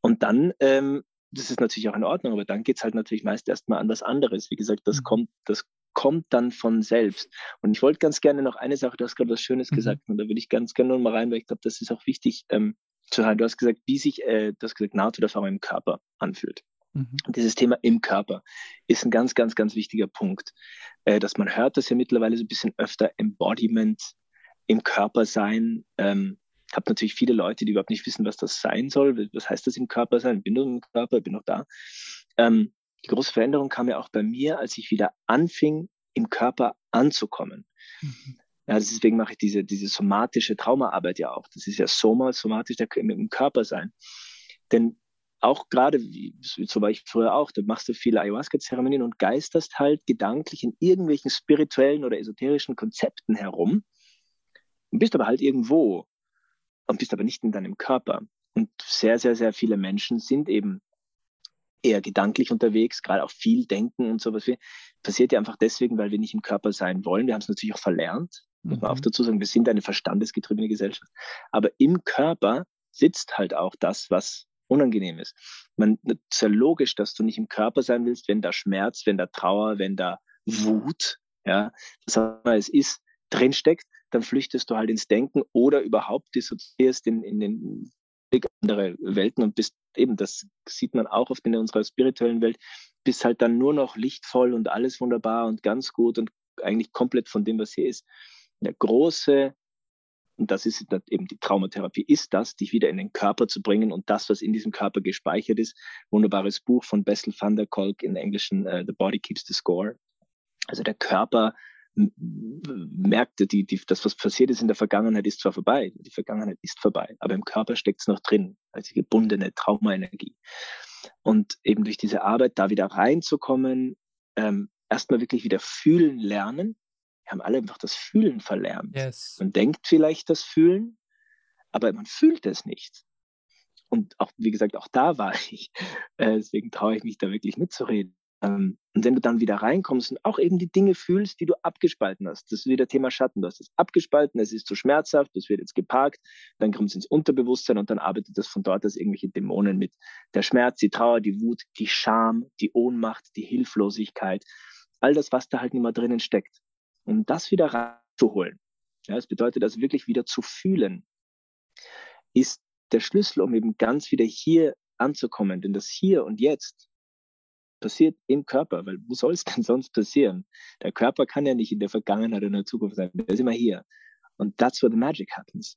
Und dann, ähm, das ist natürlich auch in Ordnung, aber dann geht es halt natürlich meist erstmal an was anderes. Wie gesagt, das mhm. kommt, das kommt dann von selbst. Und ich wollte ganz gerne noch eine Sache, du hast gerade was Schönes mhm. gesagt, und da würde ich ganz gerne noch mal rein, weil ich glaube, das ist auch wichtig ähm, zu hören. Du hast gesagt, wie sich, äh, du hast gesagt, Nahtoderfahrung im Körper anfühlt. Mhm. Dieses Thema im Körper ist ein ganz, ganz, ganz wichtiger Punkt, äh, dass man hört das ja mittlerweile so ein bisschen öfter, Embodiment im Körper sein. Ähm, ich habe natürlich viele Leute, die überhaupt nicht wissen, was das sein soll. Was heißt das im Körper sein? Bin nur im Körper, bin noch da. Ähm, die große Veränderung kam ja auch bei mir, als ich wieder anfing, im Körper anzukommen. Mhm. Ja, deswegen mache ich diese, diese somatische Traumaarbeit ja auch. Das ist ja Soma, somatisch der, im Körper sein. Denn auch gerade, so war ich früher auch, da machst du viele Ayahuasca-Zeremonien und geisterst halt gedanklich in irgendwelchen spirituellen oder esoterischen Konzepten herum und bist aber halt irgendwo und bist aber nicht in deinem Körper. Und sehr, sehr, sehr viele Menschen sind eben eher gedanklich unterwegs, gerade auch viel denken und sowas. Passiert ja einfach deswegen, weil wir nicht im Körper sein wollen. Wir haben es natürlich auch verlernt, muss man auch mhm. dazu sagen, wir sind eine verstandesgetriebene Gesellschaft. Aber im Körper sitzt halt auch das, was unangenehm ist. Man, das ist ja logisch, dass du nicht im Körper sein willst, wenn da Schmerz, wenn da Trauer, wenn da Wut, ja, was auch immer es ist, drinsteckt, dann flüchtest du halt ins Denken oder überhaupt dissoziierst in, in den andere Welten und bist eben, das sieht man auch oft in unserer spirituellen Welt, bist halt dann nur noch lichtvoll und alles wunderbar und ganz gut und eigentlich komplett von dem, was hier ist. Der große, und das ist eben die Traumatherapie, ist das, dich wieder in den Körper zu bringen und das, was in diesem Körper gespeichert ist. Wunderbares Buch von Bessel van der Kolk in Englischen, uh, The Body Keeps the Score. Also der Körper merkte, die, die, das, was passiert ist in der Vergangenheit, ist zwar vorbei, die Vergangenheit ist vorbei, aber im Körper steckt es noch drin, als die gebundene Traumaenergie. Und eben durch diese Arbeit da wieder reinzukommen, ähm, erstmal wirklich wieder fühlen lernen. Wir haben alle einfach das Fühlen verlernt. Yes. Man denkt vielleicht das Fühlen, aber man fühlt es nicht. Und auch, wie gesagt, auch da war *laughs* ich. Äh, deswegen traue ich mich da wirklich mitzureden. Ähm, und wenn du dann wieder reinkommst und auch eben die Dinge fühlst, die du abgespalten hast, das ist wieder Thema Schatten, du hast es abgespalten, es ist zu schmerzhaft, das wird jetzt geparkt, dann kommt es ins Unterbewusstsein und dann arbeitet das von dort aus irgendwelche Dämonen mit. Der Schmerz, die Trauer, die Wut, die Scham, die Ohnmacht, die Hilflosigkeit, all das, was da halt nicht mehr drinnen steckt. Um das wieder reinzuholen, ja, das bedeutet also wirklich wieder zu fühlen, ist der Schlüssel, um eben ganz wieder hier anzukommen. Denn das Hier und Jetzt passiert im Körper, weil wo soll es denn *laughs* sonst passieren? Der Körper kann ja nicht in der Vergangenheit oder in der Zukunft sein, der ist immer hier. Und that's where the magic happens.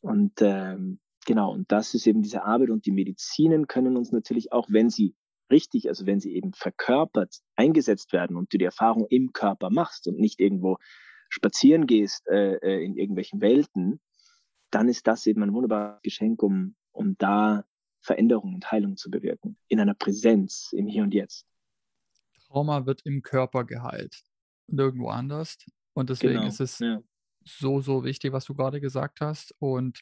Und ähm, genau, und das ist eben diese Arbeit und die Medizinen können uns natürlich auch, wenn sie richtig, also wenn sie eben verkörpert eingesetzt werden und du die Erfahrung im Körper machst und nicht irgendwo spazieren gehst äh, äh in irgendwelchen Welten, dann ist das eben ein wunderbares Geschenk, um, um da Veränderung und Heilung zu bewirken, in einer Präsenz im Hier und Jetzt. Trauma wird im Körper geheilt, nirgendwo anders. Und deswegen genau, ist es ja. so, so wichtig, was du gerade gesagt hast. Und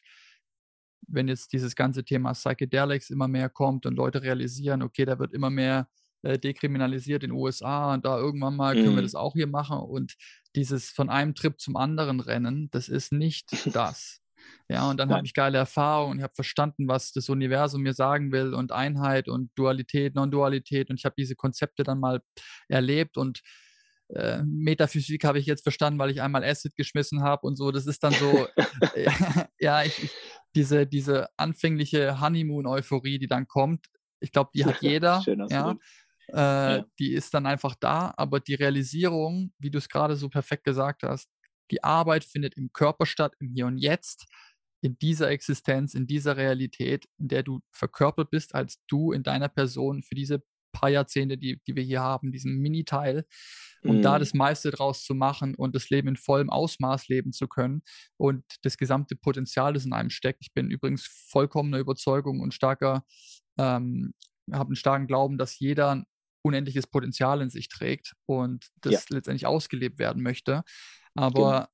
wenn jetzt dieses ganze Thema Psychedelics immer mehr kommt und Leute realisieren, okay, da wird immer mehr äh, dekriminalisiert in den USA und da irgendwann mal können wir mhm. das auch hier machen und dieses von einem Trip zum anderen rennen, das ist nicht *laughs* das. Ja, und dann habe ich geile Erfahrungen, ich habe verstanden, was das Universum mir sagen will und Einheit und Dualität, Non-Dualität und ich habe diese Konzepte dann mal erlebt und äh, Metaphysik habe ich jetzt verstanden, weil ich einmal Acid geschmissen habe und so. Das ist dann so, *laughs* äh, ja, ich, ich, diese, diese anfängliche Honeymoon-Euphorie, die dann kommt, ich glaube, die hat *laughs* jeder. Schön, ja. Äh, ja. Die ist dann einfach da, aber die Realisierung, wie du es gerade so perfekt gesagt hast, die Arbeit findet im Körper statt, im Hier und Jetzt in dieser Existenz, in dieser Realität, in der du verkörpert bist als du in deiner Person für diese paar Jahrzehnte, die, die wir hier haben, diesen Mini-Teil, um mm. da das meiste draus zu machen und das Leben in vollem Ausmaß leben zu können und das gesamte Potenzial, das in einem steckt. Ich bin übrigens vollkommener Überzeugung und starker, ähm, habe einen starken Glauben, dass jeder unendliches Potenzial in sich trägt und das ja. letztendlich ausgelebt werden möchte. Aber genau.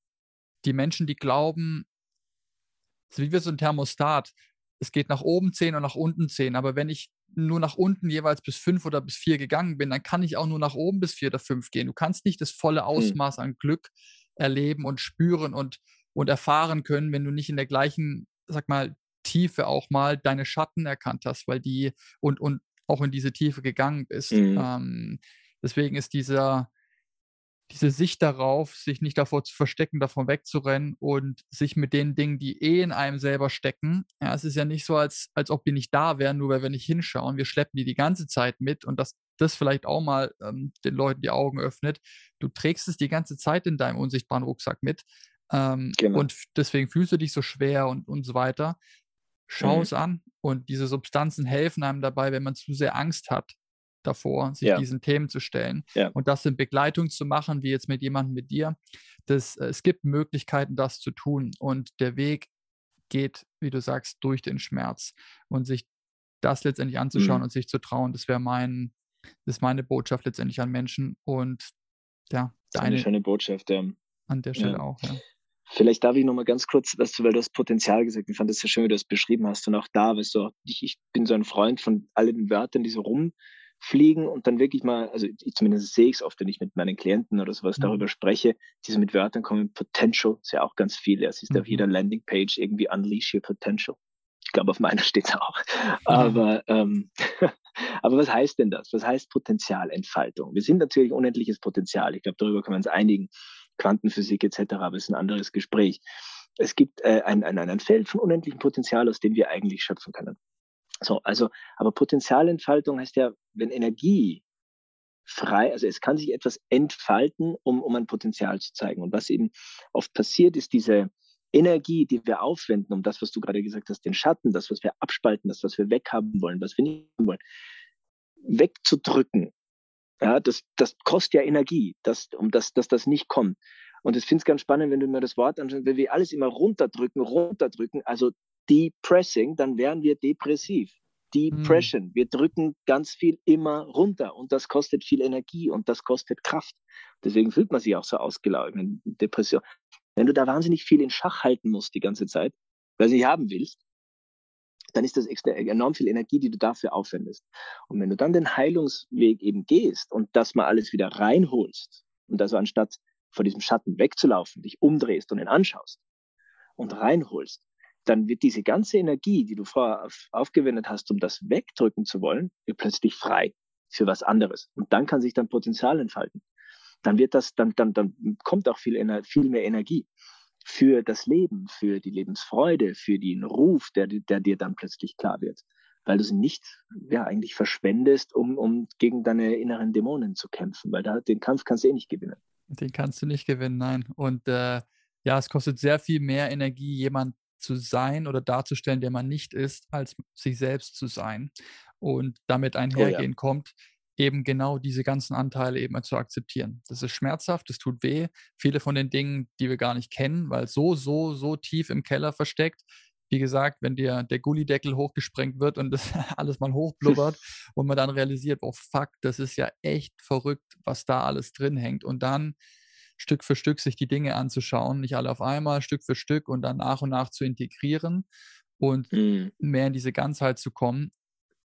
die Menschen, die glauben, so wie wir so ein Thermostat, es geht nach oben 10 und nach unten 10, aber wenn ich nur nach unten jeweils bis 5 oder bis 4 gegangen bin, dann kann ich auch nur nach oben bis 4 oder 5 gehen. Du kannst nicht das volle hm. Ausmaß an Glück erleben und spüren und, und erfahren können, wenn du nicht in der gleichen, sag mal, Tiefe auch mal deine Schatten erkannt hast, weil die und, und auch in diese Tiefe gegangen bist. Mhm. Ähm, deswegen ist dieser, diese Sicht darauf, sich nicht davor zu verstecken, davon wegzurennen und sich mit den Dingen, die eh in einem selber stecken. Ja, es ist ja nicht so, als, als ob die nicht da wären, nur weil wir nicht hinschauen. Wir schleppen die die ganze Zeit mit und dass das vielleicht auch mal ähm, den Leuten die Augen öffnet. Du trägst es die ganze Zeit in deinem unsichtbaren Rucksack mit. Ähm, genau. Und deswegen fühlst du dich so schwer und, und so weiter. Schau mhm. es an und diese Substanzen helfen einem dabei, wenn man zu sehr Angst hat davor, sich ja. diesen Themen zu stellen ja. und das in Begleitung zu machen, wie jetzt mit jemandem mit dir. Das, äh, es gibt Möglichkeiten, das zu tun und der Weg geht, wie du sagst, durch den Schmerz und sich das letztendlich anzuschauen mhm. und sich zu trauen, das wäre mein, das ist meine Botschaft letztendlich an Menschen und ja, deine. Eine schöne Botschaft, ja. An der Stelle auch, ja. Vielleicht darf ich noch mal ganz kurz, weißt du, weil du hast Potenzial gesagt, ich fand das sehr schön, wie du das beschrieben hast. Und auch da, weißt du, ich, ich bin so ein Freund von allen Wörtern, die so rumfliegen und dann wirklich mal, also ich, zumindest sehe ich es oft, wenn ich mit meinen Klienten oder sowas mhm. darüber spreche, die so mit Wörtern kommen. Potential ist ja auch ganz viel. Es ist mhm. auf jeder Landingpage irgendwie Unleash Your Potential. Ich glaube, auf meiner *laughs* steht es auch. Aber, ähm, *laughs* aber was heißt denn das? Was heißt Potenzialentfaltung? Wir sind natürlich unendliches Potenzial. Ich glaube, darüber können wir uns einigen. Quantenphysik etc., aber es ist ein anderes Gespräch. Es gibt äh, ein, ein, ein Feld von unendlichem Potenzial, aus dem wir eigentlich schöpfen können. So, also, aber Potenzialentfaltung heißt ja, wenn Energie frei, also es kann sich etwas entfalten, um, um ein Potenzial zu zeigen. Und was eben oft passiert, ist diese Energie, die wir aufwenden, um das, was du gerade gesagt hast, den Schatten, das, was wir abspalten, das, was wir weghaben wollen, was wir nicht wollen, wegzudrücken, ja, das, das kostet ja Energie, dass, um das, dass das nicht kommt. Und ich finde es ganz spannend, wenn du mir das Wort anschaust, wenn wir alles immer runterdrücken, runterdrücken, also depressing, dann wären wir depressiv. Depression. Hm. Wir drücken ganz viel immer runter und das kostet viel Energie und das kostet Kraft. Deswegen fühlt man sich auch so ausgelaugt in Depression. Wenn du da wahnsinnig viel in Schach halten musst die ganze Zeit, weil du nicht haben willst, dann ist das enorm viel Energie, die du dafür aufwendest. Und wenn du dann den Heilungsweg eben gehst und das mal alles wieder reinholst und also anstatt vor diesem Schatten wegzulaufen, dich umdrehst und ihn anschaust und reinholst, dann wird diese ganze Energie, die du vorher auf, aufgewendet hast, um das wegdrücken zu wollen, plötzlich frei für was anderes. Und dann kann sich dann Potenzial entfalten. Dann wird das, dann, dann, dann kommt auch viel, viel mehr Energie für das Leben, für die Lebensfreude, für den Ruf, der, der dir dann plötzlich klar wird. Weil du sie nicht ja, eigentlich verschwendest, um, um gegen deine inneren Dämonen zu kämpfen, weil da, den Kampf kannst du eh nicht gewinnen. Den kannst du nicht gewinnen, nein. Und äh, ja, es kostet sehr viel mehr Energie, jemand zu sein oder darzustellen, der man nicht ist, als sich selbst zu sein. Und damit einhergehen oh ja. kommt, eben genau diese ganzen Anteile eben zu akzeptieren. Das ist schmerzhaft, das tut weh. Viele von den Dingen, die wir gar nicht kennen, weil so, so, so tief im Keller versteckt. Wie gesagt, wenn dir der Gullideckel hochgesprengt wird und das *laughs* alles mal hochblubbert *laughs* und man dann realisiert, oh fuck, das ist ja echt verrückt, was da alles drin hängt. Und dann Stück für Stück sich die Dinge anzuschauen, nicht alle auf einmal, Stück für Stück und dann nach und nach zu integrieren und mhm. mehr in diese Ganzheit zu kommen,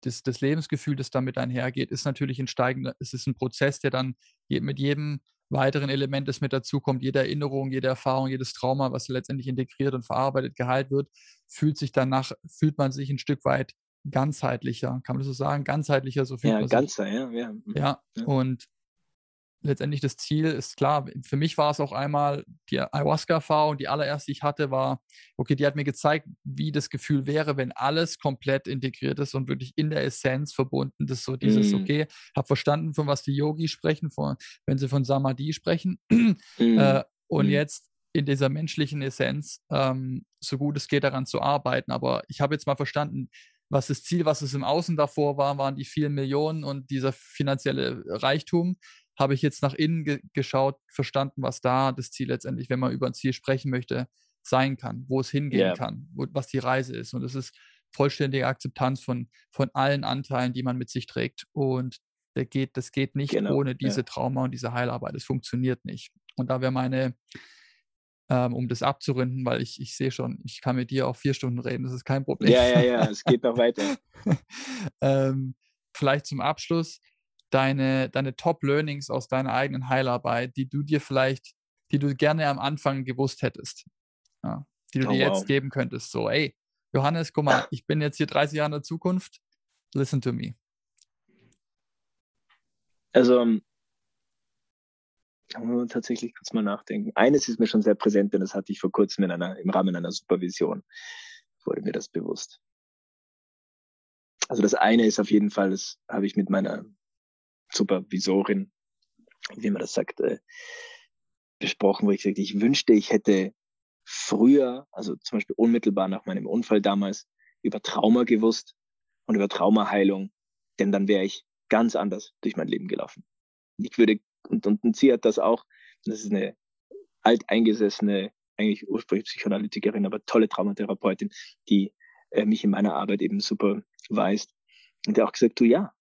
das, das Lebensgefühl, das damit einhergeht, ist natürlich ein steigender, es ist ein Prozess, der dann mit jedem weiteren Element, das mit dazukommt, jede Erinnerung, jede Erfahrung, jedes Trauma, was letztendlich integriert und verarbeitet, geheilt wird, fühlt sich danach, fühlt man sich ein Stück weit ganzheitlicher, kann man das so sagen, ganzheitlicher, so fühlt ja, ganzer. Ja, ja. Ja, ja. und letztendlich das Ziel ist klar, für mich war es auch einmal die Ayahuasca-Erfahrung, die allererste, die ich hatte, war, okay, die hat mir gezeigt, wie das Gefühl wäre, wenn alles komplett integriert ist und wirklich in der Essenz verbunden ist. So dieses, mm. okay, habe verstanden, von was die Yogis sprechen, von, wenn sie von Samadhi sprechen. *clears throat* Mm. Äh, und mm. jetzt in dieser menschlichen Essenz, ähm, so gut es geht, daran zu arbeiten. Aber ich habe jetzt mal verstanden, was das Ziel, was es im Außen davor war, waren die vielen Millionen und dieser finanzielle Reichtum. Habe ich jetzt nach innen ge geschaut, verstanden, was da das Ziel letztendlich, wenn man über ein Ziel sprechen möchte, sein kann, wo es hingehen yeah. kann, wo, was die Reise ist. Und es ist vollständige Akzeptanz von, von allen Anteilen, die man mit sich trägt. Und der geht, das geht nicht genau. ohne diese ja. Trauma und diese Heilarbeit. Es funktioniert nicht. Und da wäre meine, ähm, um das abzurunden, weil ich, ich sehe schon, ich kann mit dir auch vier Stunden reden, das ist kein Problem. Ja, ja, ja, es geht noch *laughs* weiter. ähm, vielleicht zum Abschluss deine, deine Top-Learnings aus deiner eigenen Heilarbeit, die du dir vielleicht, die du gerne am Anfang gewusst hättest, ja, die du oh, dir wow. jetzt geben könntest. So, ey, Johannes, guck mal, ich bin jetzt hier 30 Jahre in der Zukunft, listen to me. Also, tatsächlich kurz mal nachdenken. Eines ist mir schon sehr präsent, denn das hatte ich vor kurzem in einer, im Rahmen einer Supervision, wurde mir das bewusst. Also das eine ist auf jeden Fall, das habe ich mit meiner Supervisorin, wie man das sagt, äh, besprochen, wo ich gesagt, ich wünschte, ich hätte früher, also zum Beispiel unmittelbar nach meinem Unfall damals, über Trauma gewusst und über Traumaheilung, denn dann wäre ich ganz anders durch mein Leben gelaufen. Ich würde und, und, und sie hat das auch, das ist eine alteingesessene, eigentlich ursprünglich Psychoanalytikerin, aber tolle Traumatherapeutin, die äh, mich in meiner Arbeit eben super weist. Und der auch gesagt, du ja.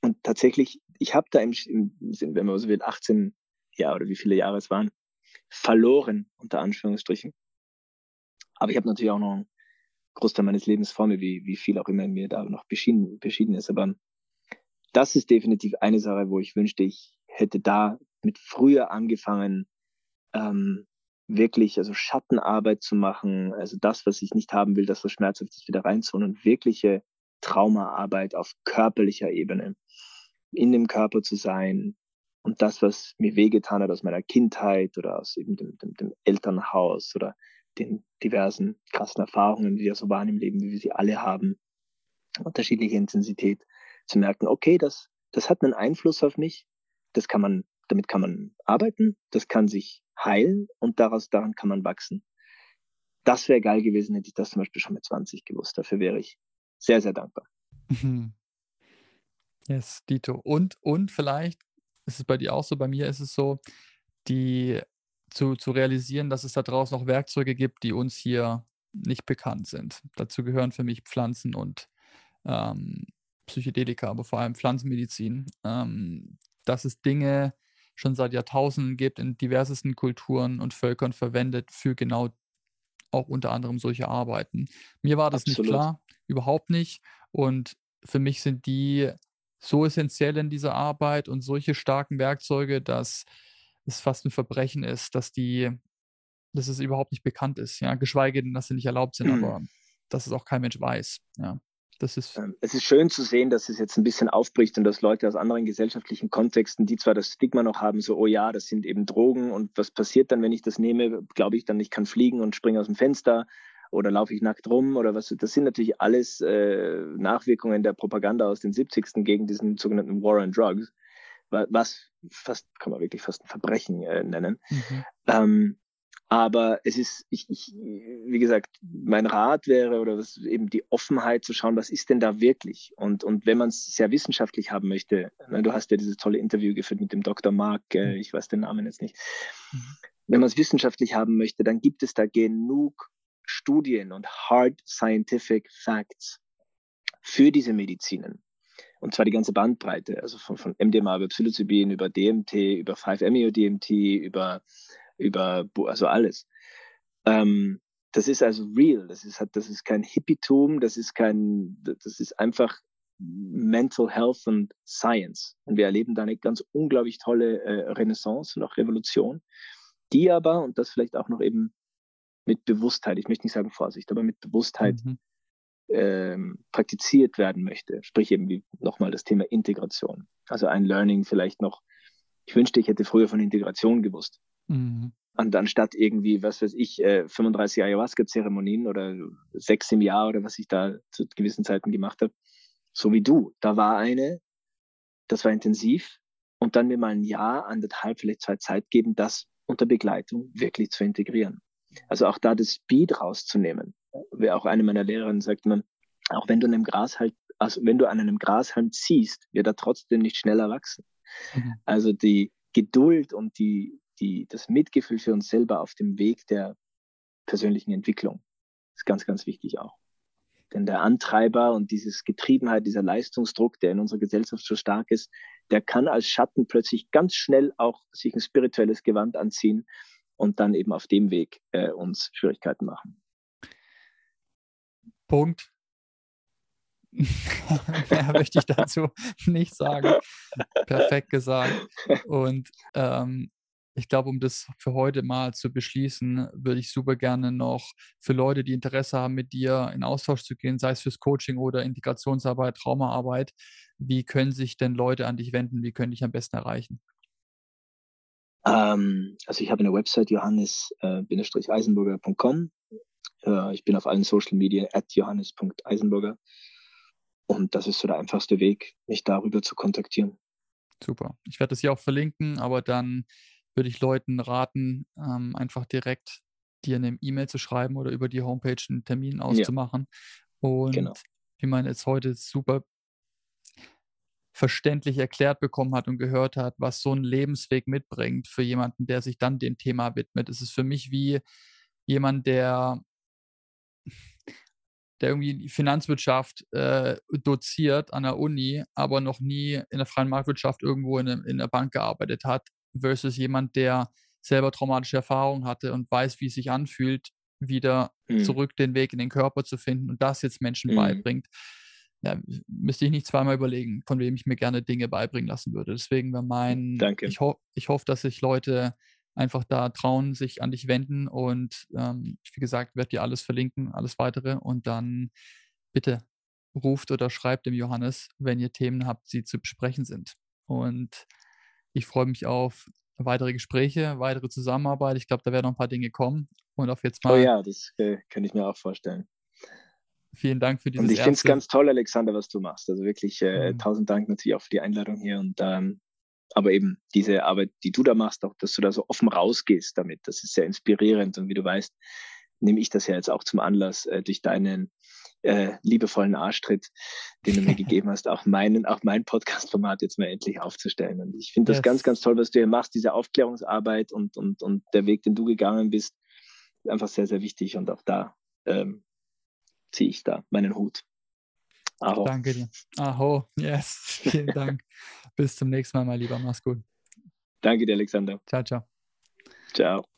Und tatsächlich, ich habe da im, im, wenn man so will, 18 Jahre oder wie viele Jahre es waren, verloren, unter Anführungsstrichen. Aber ich habe natürlich auch noch einen Großteil meines Lebens vor mir, wie, wie viel auch immer mir da noch beschieden, beschieden ist. Aber das ist definitiv eine Sache, wo ich wünschte, ich hätte da mit früher angefangen, ähm, wirklich, also Schattenarbeit zu machen, also das, was ich nicht haben will, das, was schmerzhaft ist, wieder reinzuholen und wirkliche Traumaarbeit auf körperlicher Ebene, in dem Körper zu sein und das, was mir wehgetan hat aus meiner Kindheit oder aus eben dem, dem, dem Elternhaus oder den diversen krassen Erfahrungen, die ja so waren im Leben, wie wir sie alle haben, unterschiedliche Intensität, zu merken, okay, das, das hat einen Einfluss auf mich, das kann man, damit kann man arbeiten, das kann sich heilen und daraus, daran kann man wachsen. Das wäre geil gewesen, hätte ich das zum Beispiel schon mit 20 gewusst. Dafür wäre ich sehr, sehr dankbar. *laughs* Yes, Dito. Und, und vielleicht ist es bei dir auch so, bei mir ist es so, die zu, zu realisieren, dass es da draußen noch Werkzeuge gibt, die uns hier nicht bekannt sind. Dazu gehören für mich Pflanzen und ähm, Psychedelika, aber vor allem Pflanzenmedizin, ähm, dass es Dinge schon seit Jahrtausenden gibt, in diversesten Kulturen und Völkern verwendet für genau auch unter anderem solche Arbeiten. Mir war das Absolut. nicht klar, überhaupt nicht. Und für mich sind die so essentiell in dieser Arbeit und solche starken Werkzeuge, dass es fast ein Verbrechen ist, dass die, dass es überhaupt nicht bekannt ist, ja, geschweige denn, dass sie nicht erlaubt sind, mhm. aber dass es auch kein Mensch weiß, ja. Ist ähm, es ist schön zu sehen, dass es jetzt ein bisschen aufbricht und dass Leute aus anderen gesellschaftlichen Kontexten, die zwar das Stigma noch haben, so, oh ja, das sind eben Drogen und was passiert dann, wenn ich das nehme? Glaube ich dann, ich kann fliegen und springe aus dem Fenster oder laufe ich nackt rum oder was? Das sind natürlich alles äh, Nachwirkungen der Propaganda aus den 70 gegen diesen sogenannten War on Drugs, was fast, kann man wirklich fast ein Verbrechen äh, nennen. Mhm. Ähm, aber es ist, ich, ich, wie gesagt, mein Rat wäre oder was eben die Offenheit zu schauen, was ist denn da wirklich? Und, und wenn man es sehr wissenschaftlich haben möchte, ne, du hast ja dieses tolle Interview geführt mit dem Dr. Mark, äh, mhm. ich weiß den Namen jetzt nicht. Mhm. Wenn man es wissenschaftlich haben möchte, dann gibt es da genug Studien und hard scientific facts für diese Medizinen. Und zwar die ganze Bandbreite, also von, von MDMA über Psilocybin, über DMT, über 5-MeO-DMT, über über also alles. Ähm, das ist also real. Das ist, das ist kein Hippietum, das ist kein, das ist einfach Mental Health und Science. Und wir erleben da eine ganz unglaublich tolle äh, Renaissance und auch Revolution, die aber, und das vielleicht auch noch eben mit Bewusstheit, ich möchte nicht sagen Vorsicht, aber mit Bewusstheit mhm. ähm, praktiziert werden möchte. Sprich eben wie nochmal das Thema Integration. Also ein Learning vielleicht noch. Ich wünschte, ich hätte früher von Integration gewusst. Mhm. Und anstatt irgendwie, was weiß ich, 35 äh, Ayahuasca-Zeremonien oder sechs im Jahr oder was ich da zu gewissen Zeiten gemacht habe, so wie du. Da war eine, das war intensiv und dann mir mal ein Jahr, anderthalb, vielleicht zwei Zeit geben, das unter Begleitung wirklich zu integrieren. Also auch da das Speed rauszunehmen. Wie auch eine meiner Lehrerinnen sagt man, auch wenn du an einem Grashalm, also wenn du an einem Grashalm ziehst, wird er trotzdem nicht schneller wachsen. Mhm. Also die Geduld und die, die, das Mitgefühl für uns selber auf dem Weg der persönlichen Entwicklung ist ganz, ganz wichtig auch. Denn der Antreiber und dieses Getriebenheit, dieser Leistungsdruck, der in unserer Gesellschaft so stark ist, der kann als Schatten plötzlich ganz schnell auch sich ein spirituelles Gewand anziehen und dann eben auf dem Weg äh, uns Schwierigkeiten machen. Punkt. *laughs* Mehr möchte ich dazu nicht sagen. Perfekt gesagt. Und ähm, ich glaube, um das für heute mal zu beschließen, würde ich super gerne noch für Leute, die Interesse haben, mit dir in Austausch zu gehen, sei es fürs Coaching oder Integrationsarbeit, Traumaarbeit, wie können sich denn Leute an dich wenden? Wie können dich am besten erreichen? Ähm, also ich habe eine Website johannes-eisenburger.com. Äh, ich bin auf allen Social Media at johannes.eisenburger. Und das ist so der einfachste Weg, mich darüber zu kontaktieren. Super. Ich werde das hier auch verlinken, aber dann würde ich Leuten raten, ähm, einfach direkt dir eine E-Mail zu schreiben oder über die Homepage einen Termin auszumachen. Ja. Und genau. wie man jetzt heute super verständlich erklärt bekommen hat und gehört hat, was so ein Lebensweg mitbringt für jemanden, der sich dann dem Thema widmet. Es ist für mich wie jemand, der, der irgendwie Finanzwirtschaft äh, doziert an der Uni, aber noch nie in der freien Marktwirtschaft irgendwo in, in der Bank gearbeitet hat versus jemand, der selber traumatische Erfahrungen hatte und weiß, wie es sich anfühlt, wieder mhm. zurück den Weg in den Körper zu finden und das jetzt Menschen mhm. beibringt. Ja, müsste ich nicht zweimal überlegen, von wem ich mir gerne Dinge beibringen lassen würde. Deswegen war mein, Danke. Ich, ho ich hoffe, dass sich Leute einfach da trauen, sich an dich wenden und ähm, wie gesagt, werde dir alles verlinken, alles weitere und dann bitte ruft oder schreibt dem Johannes, wenn ihr Themen habt, die zu besprechen sind. Und ich freue mich auf weitere Gespräche, weitere Zusammenarbeit. Ich glaube, da werden noch ein paar Dinge kommen. Und auf jetzt oh mal. Oh ja, das äh, kann ich mir auch vorstellen. Vielen Dank für dieses Und ich finde es ganz toll, Alexander, was du machst. Also wirklich äh, mhm. tausend Dank natürlich auch für die Einladung hier. Und ähm, aber eben diese Arbeit, die du da machst, auch dass du da so offen rausgehst damit, das ist sehr inspirierend. Und wie du weißt, nehme ich das ja jetzt auch zum Anlass, äh, durch deinen äh, liebevollen Arschtritt, den du mir gegeben hast, auch meinen, auch mein Podcast-Format jetzt mal endlich aufzustellen. Und ich finde das yes. ganz, ganz toll, was du hier machst, diese Aufklärungsarbeit und, und, und der Weg, den du gegangen bist, einfach sehr, sehr wichtig. Und auch da ähm, ziehe ich da meinen Hut. Aho. Danke dir. Aho, yes. *laughs* Vielen Dank. Bis zum nächsten Mal, mein Lieber. Mach's gut. Danke dir, Alexander. Ciao, ciao. Ciao.